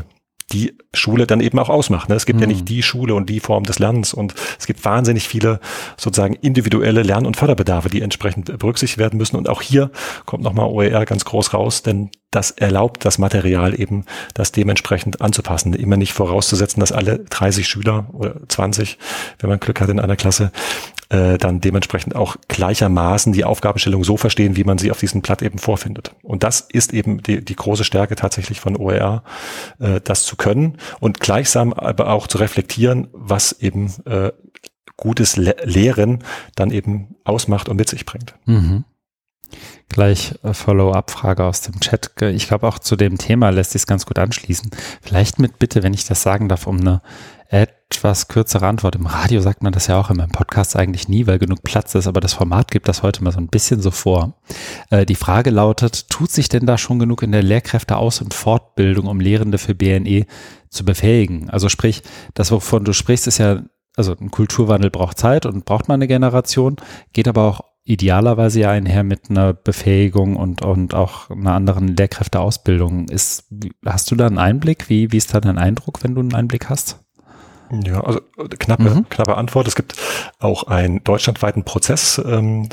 die Schule dann eben auch ausmacht. Ne? Es gibt mhm. ja nicht mhm. die Schule und die Form des Lernens und es gibt wahnsinnig viele sozusagen individuelle Lern- und Förderbedarfe, die entsprechend berücksichtigt werden müssen. Und auch hier kommt nochmal OER ganz groß raus, denn das erlaubt das Material eben, das dementsprechend anzupassen. Immer nicht vorauszusetzen, dass alle 30 Schüler oder 20, wenn man Glück hat in einer Klasse, äh, dann dementsprechend auch gleichermaßen die Aufgabenstellung so verstehen, wie man sie auf diesem Blatt eben vorfindet. Und das ist eben die, die große Stärke tatsächlich von OER, äh, das zu können und gleichsam aber auch zu reflektieren, was eben äh, gutes Le Lehren dann eben ausmacht und mit sich bringt. Mhm. Gleich äh, Follow-up-Frage aus dem Chat. Ich glaube, auch zu dem Thema lässt sich es ganz gut anschließen. Vielleicht mit Bitte, wenn ich das sagen darf, um eine etwas kürzere Antwort. Im Radio sagt man das ja auch, in meinem Podcast eigentlich nie, weil genug Platz ist, aber das Format gibt das heute mal so ein bisschen so vor. Äh, die Frage lautet, tut sich denn da schon genug in der Lehrkräfte-Aus- und Fortbildung, um Lehrende für BNE zu befähigen? Also sprich, das, wovon du sprichst, ist ja, also ein Kulturwandel braucht Zeit und braucht mal eine Generation, geht aber auch idealerweise ja einher mit einer Befähigung und, und auch einer anderen Lehrkräfteausbildung. Ist, hast du da einen Einblick? Wie, wie ist da dein Eindruck, wenn du einen Einblick hast? Ja, also knappe, mhm. knappe Antwort. Es gibt auch einen deutschlandweiten Prozess ähm,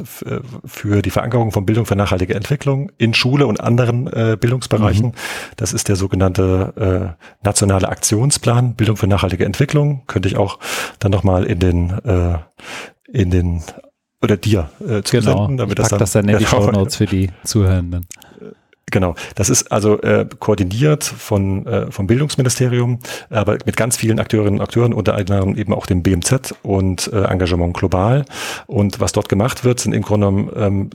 für die Verankerung von Bildung für nachhaltige Entwicklung in Schule und anderen äh, Bildungsbereichen. Mhm. Das ist der sogenannte äh, nationale Aktionsplan Bildung für nachhaltige Entwicklung. Könnte ich auch dann nochmal in den äh, in den oder dir äh, zusenden, genau. damit ich das dann, das dann in die Show Notes für die Zuhörenden. Genau, das ist also äh, koordiniert von äh, vom Bildungsministerium, aber mit ganz vielen Akteurinnen und Akteuren, unter anderem eben auch dem BMZ und äh, Engagement Global. Und was dort gemacht wird, sind im Grunde genommen ähm,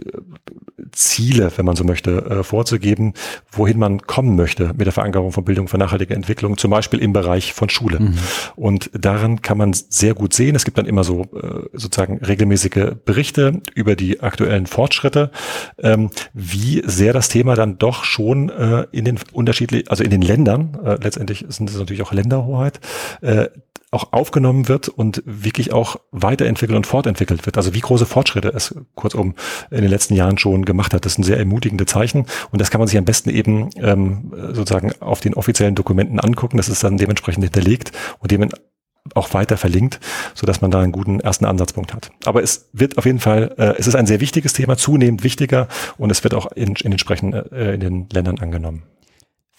Ziele, wenn man so möchte, äh, vorzugeben, wohin man kommen möchte mit der Verankerung von Bildung für nachhaltige Entwicklung, zum Beispiel im Bereich von Schule. Mhm. Und daran kann man sehr gut sehen. Es gibt dann immer so äh, sozusagen regelmäßige Berichte über die aktuellen Fortschritte, ähm, wie sehr das Thema dann doch schon äh, in den unterschiedlichen, also in den Ländern, letztendlich sind es natürlich auch Länderhoheit, auch aufgenommen wird und wirklich auch weiterentwickelt und fortentwickelt wird. Also wie große Fortschritte es kurzum in den letzten Jahren schon gemacht hat. Das sind sehr ermutigende Zeichen und das kann man sich am besten eben ähm, sozusagen auf den offiziellen Dokumenten angucken. Das ist dann dementsprechend hinterlegt und dem auch weiter verlinkt, so dass man da einen guten ersten Ansatzpunkt hat. Aber es wird auf jeden Fall, äh, es ist ein sehr wichtiges Thema, zunehmend wichtiger und es wird auch in, in entsprechend äh, in den Ländern angenommen.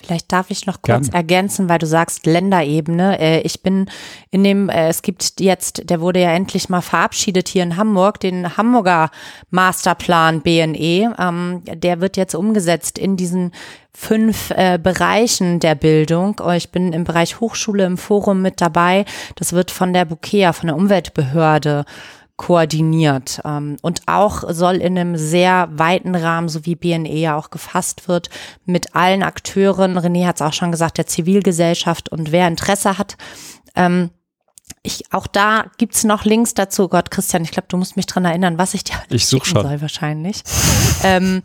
Vielleicht darf ich noch kurz Gern. ergänzen, weil du sagst Länderebene. Äh, ich bin in dem, äh, es gibt jetzt, der wurde ja endlich mal verabschiedet hier in Hamburg, den Hamburger Masterplan BNE. Ähm, der wird jetzt umgesetzt in diesen fünf äh, Bereichen der Bildung. Ich bin im Bereich Hochschule im Forum mit dabei. Das wird von der BUKEA, von der Umweltbehörde koordiniert ähm, und auch soll in einem sehr weiten Rahmen, so wie BNE ja auch gefasst wird, mit allen Akteuren, René hat es auch schon gesagt, der Zivilgesellschaft und wer Interesse hat, ähm, ich, auch da gibt's noch Links dazu. Gott, Christian, ich glaube, du musst mich dran erinnern, was ich dir ich such schon. soll wahrscheinlich. [LAUGHS] ähm,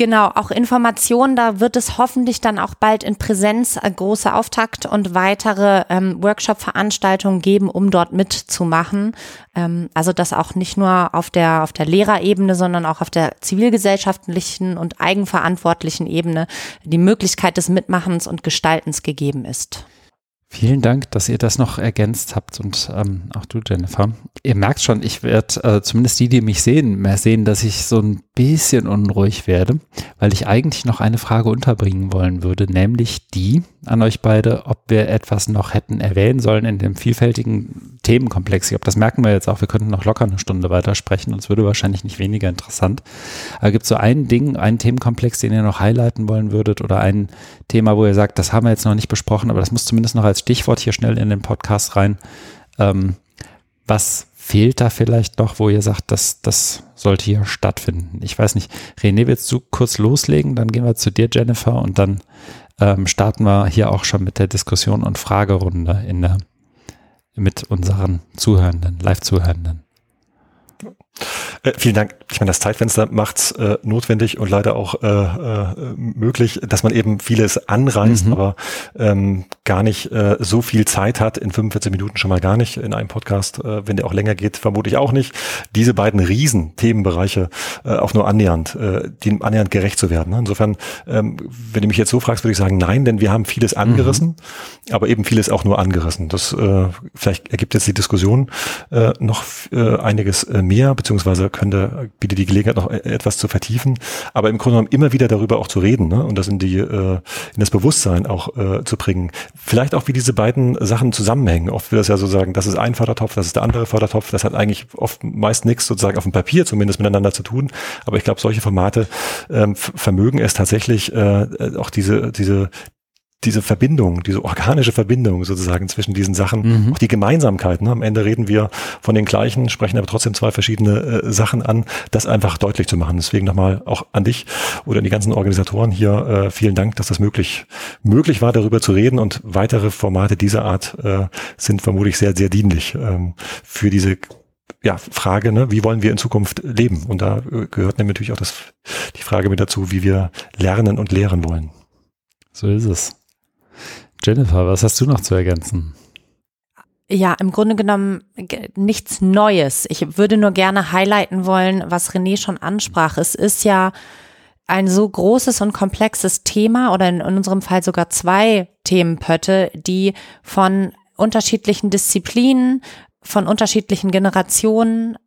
Genau, auch Informationen, da wird es hoffentlich dann auch bald in Präsenz äh, große Auftakt und weitere ähm, Workshop-Veranstaltungen geben, um dort mitzumachen. Ähm, also das auch nicht nur auf der, auf der Lehrerebene, sondern auch auf der zivilgesellschaftlichen und eigenverantwortlichen Ebene die Möglichkeit des Mitmachens und Gestaltens gegeben ist. Vielen Dank, dass ihr das noch ergänzt habt und ähm, auch du, Jennifer. Ihr merkt schon, ich werde äh, zumindest die, die mich sehen, mehr sehen, dass ich so ein bisschen unruhig werde, weil ich eigentlich noch eine Frage unterbringen wollen würde, nämlich die an euch beide, ob wir etwas noch hätten erwähnen sollen in dem vielfältigen Themenkomplex. Ich glaube, das merken wir jetzt auch. Wir könnten noch locker eine Stunde weitersprechen und es würde wahrscheinlich nicht weniger interessant. Aber gibt es so ein Ding, einen Themenkomplex, den ihr noch highlighten wollen würdet oder ein Thema, wo ihr sagt, das haben wir jetzt noch nicht besprochen, aber das muss zumindest noch als Stichwort hier schnell in den Podcast rein. Ähm, was fehlt da vielleicht noch, wo ihr sagt, das, das sollte hier stattfinden? Ich weiß nicht. René, willst du kurz loslegen? Dann gehen wir zu dir, Jennifer, und dann ähm, starten wir hier auch schon mit der Diskussion und Fragerunde in der mit unseren Zuhörenden, Live-Zuhörenden. Äh, vielen Dank. Ich meine, das Zeitfenster macht es äh, notwendig und leider auch äh, äh, möglich, dass man eben vieles anreißt, mhm. aber ähm, gar nicht äh, so viel Zeit hat, in 45 Minuten schon mal gar nicht, in einem Podcast, äh, wenn der auch länger geht, vermutlich auch nicht, diese beiden riesen Themenbereiche äh, auch nur annähernd, äh, dem annähernd gerecht zu werden. Ne? Insofern, ähm, wenn du mich jetzt so fragst, würde ich sagen, nein, denn wir haben vieles angerissen, mhm. aber eben vieles auch nur angerissen. Das äh, vielleicht ergibt jetzt die Diskussion äh, noch äh, einiges äh, mehr, beziehungsweise könnte, bietet die Gelegenheit noch etwas zu vertiefen, aber im Grunde genommen immer wieder darüber auch zu reden ne? und das in die äh, in das Bewusstsein auch äh, zu bringen. Vielleicht auch, wie diese beiden Sachen zusammenhängen. Oft wird das ja so sagen, das ist ein Fördertopf, das ist der andere Fördertopf. Das hat eigentlich oft meist nichts sozusagen auf dem Papier zumindest miteinander zu tun. Aber ich glaube, solche Formate ähm, vermögen es tatsächlich äh, auch diese diese diese Verbindung, diese organische Verbindung sozusagen zwischen diesen Sachen, mhm. auch die Gemeinsamkeiten. Ne? Am Ende reden wir von den gleichen, sprechen aber trotzdem zwei verschiedene äh, Sachen an, das einfach deutlich zu machen. Deswegen nochmal auch an dich oder an die ganzen Organisatoren hier äh, vielen Dank, dass das möglich, möglich war, darüber zu reden und weitere Formate dieser Art äh, sind vermutlich sehr, sehr dienlich ähm, für diese ja, Frage, ne, wie wollen wir in Zukunft leben? Und da äh, gehört natürlich auch das, die Frage mit dazu, wie wir lernen und lehren wollen. So ist es. Jennifer, was hast du noch zu ergänzen? Ja, im Grunde genommen nichts Neues. Ich würde nur gerne highlighten wollen, was René schon ansprach. Es ist ja ein so großes und komplexes Thema oder in, unserem Fall sogar zwei Themenpötte, die von unterschiedlichen Disziplinen, von unterschiedlichen Generationen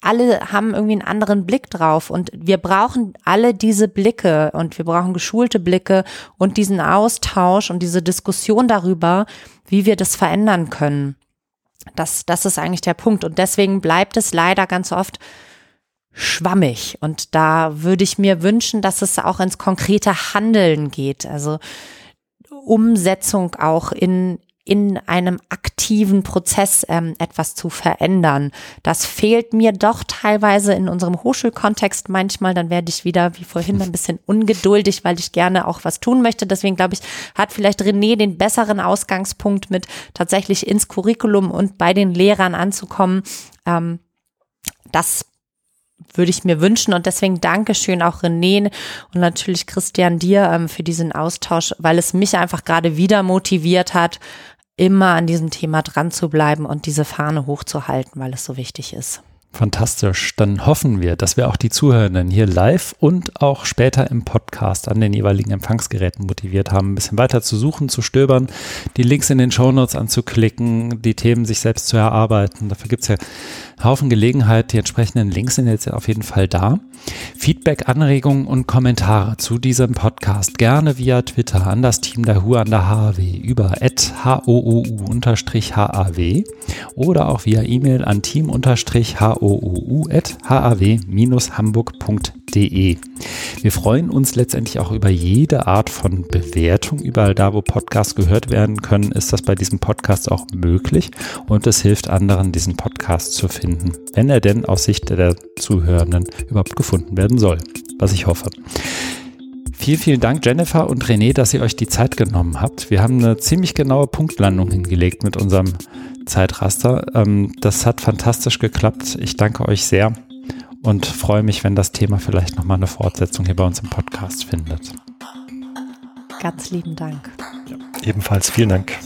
alle haben irgendwie einen anderen Blick drauf und wir brauchen alle diese Blicke und wir brauchen geschulte Blicke und diesen Austausch und diese Diskussion darüber, wie wir das verändern können. Das, das ist eigentlich der Punkt und deswegen bleibt es leider ganz oft schwammig und da würde ich mir wünschen, dass es auch ins konkrete Handeln geht, also Umsetzung auch in, in einem aktiven Prozess ähm, etwas zu verändern. Das fehlt mir doch teilweise in unserem Hochschulkontext manchmal. Dann werde ich wieder, wie vorhin, ein bisschen [LAUGHS] ungeduldig, weil ich gerne auch was tun möchte. Deswegen glaube ich, hat vielleicht René den besseren Ausgangspunkt mit tatsächlich ins Curriculum und bei den Lehrern anzukommen. Ähm, das würde ich mir wünschen. Und deswegen Dankeschön auch René und natürlich Christian dir ähm, für diesen Austausch, weil es mich einfach gerade wieder motiviert hat, immer an diesem Thema dran zu bleiben und diese Fahne hochzuhalten, weil es so wichtig ist. Fantastisch. Dann hoffen wir, dass wir auch die Zuhörenden hier live und auch später im Podcast an den jeweiligen Empfangsgeräten motiviert haben, ein bisschen weiter zu suchen, zu stöbern, die Links in den Shownotes anzuklicken, die Themen sich selbst zu erarbeiten. Dafür gibt es ja Haufen Gelegenheit. Die entsprechenden Links sind jetzt auf jeden Fall da. Feedback, Anregungen und Kommentare zu diesem Podcast gerne via Twitter an das Team der HU an der HAW über houu-haw oder auch via E-Mail an team-houu-haw-hamburg.de. Wir freuen uns letztendlich auch über jede Art von Bewertung. Überall da, wo Podcasts gehört werden können, ist das bei diesem Podcast auch möglich und es hilft anderen, diesen Podcast zu finden finden, wenn er denn aus Sicht der Zuhörenden überhaupt gefunden werden soll, was ich hoffe. Vielen, vielen Dank, Jennifer und René, dass ihr euch die Zeit genommen habt. Wir haben eine ziemlich genaue Punktlandung hingelegt mit unserem Zeitraster. Ähm, das hat fantastisch geklappt. Ich danke euch sehr und freue mich, wenn das Thema vielleicht nochmal eine Fortsetzung hier bei uns im Podcast findet. Ganz lieben Dank. Ja, ebenfalls vielen Dank.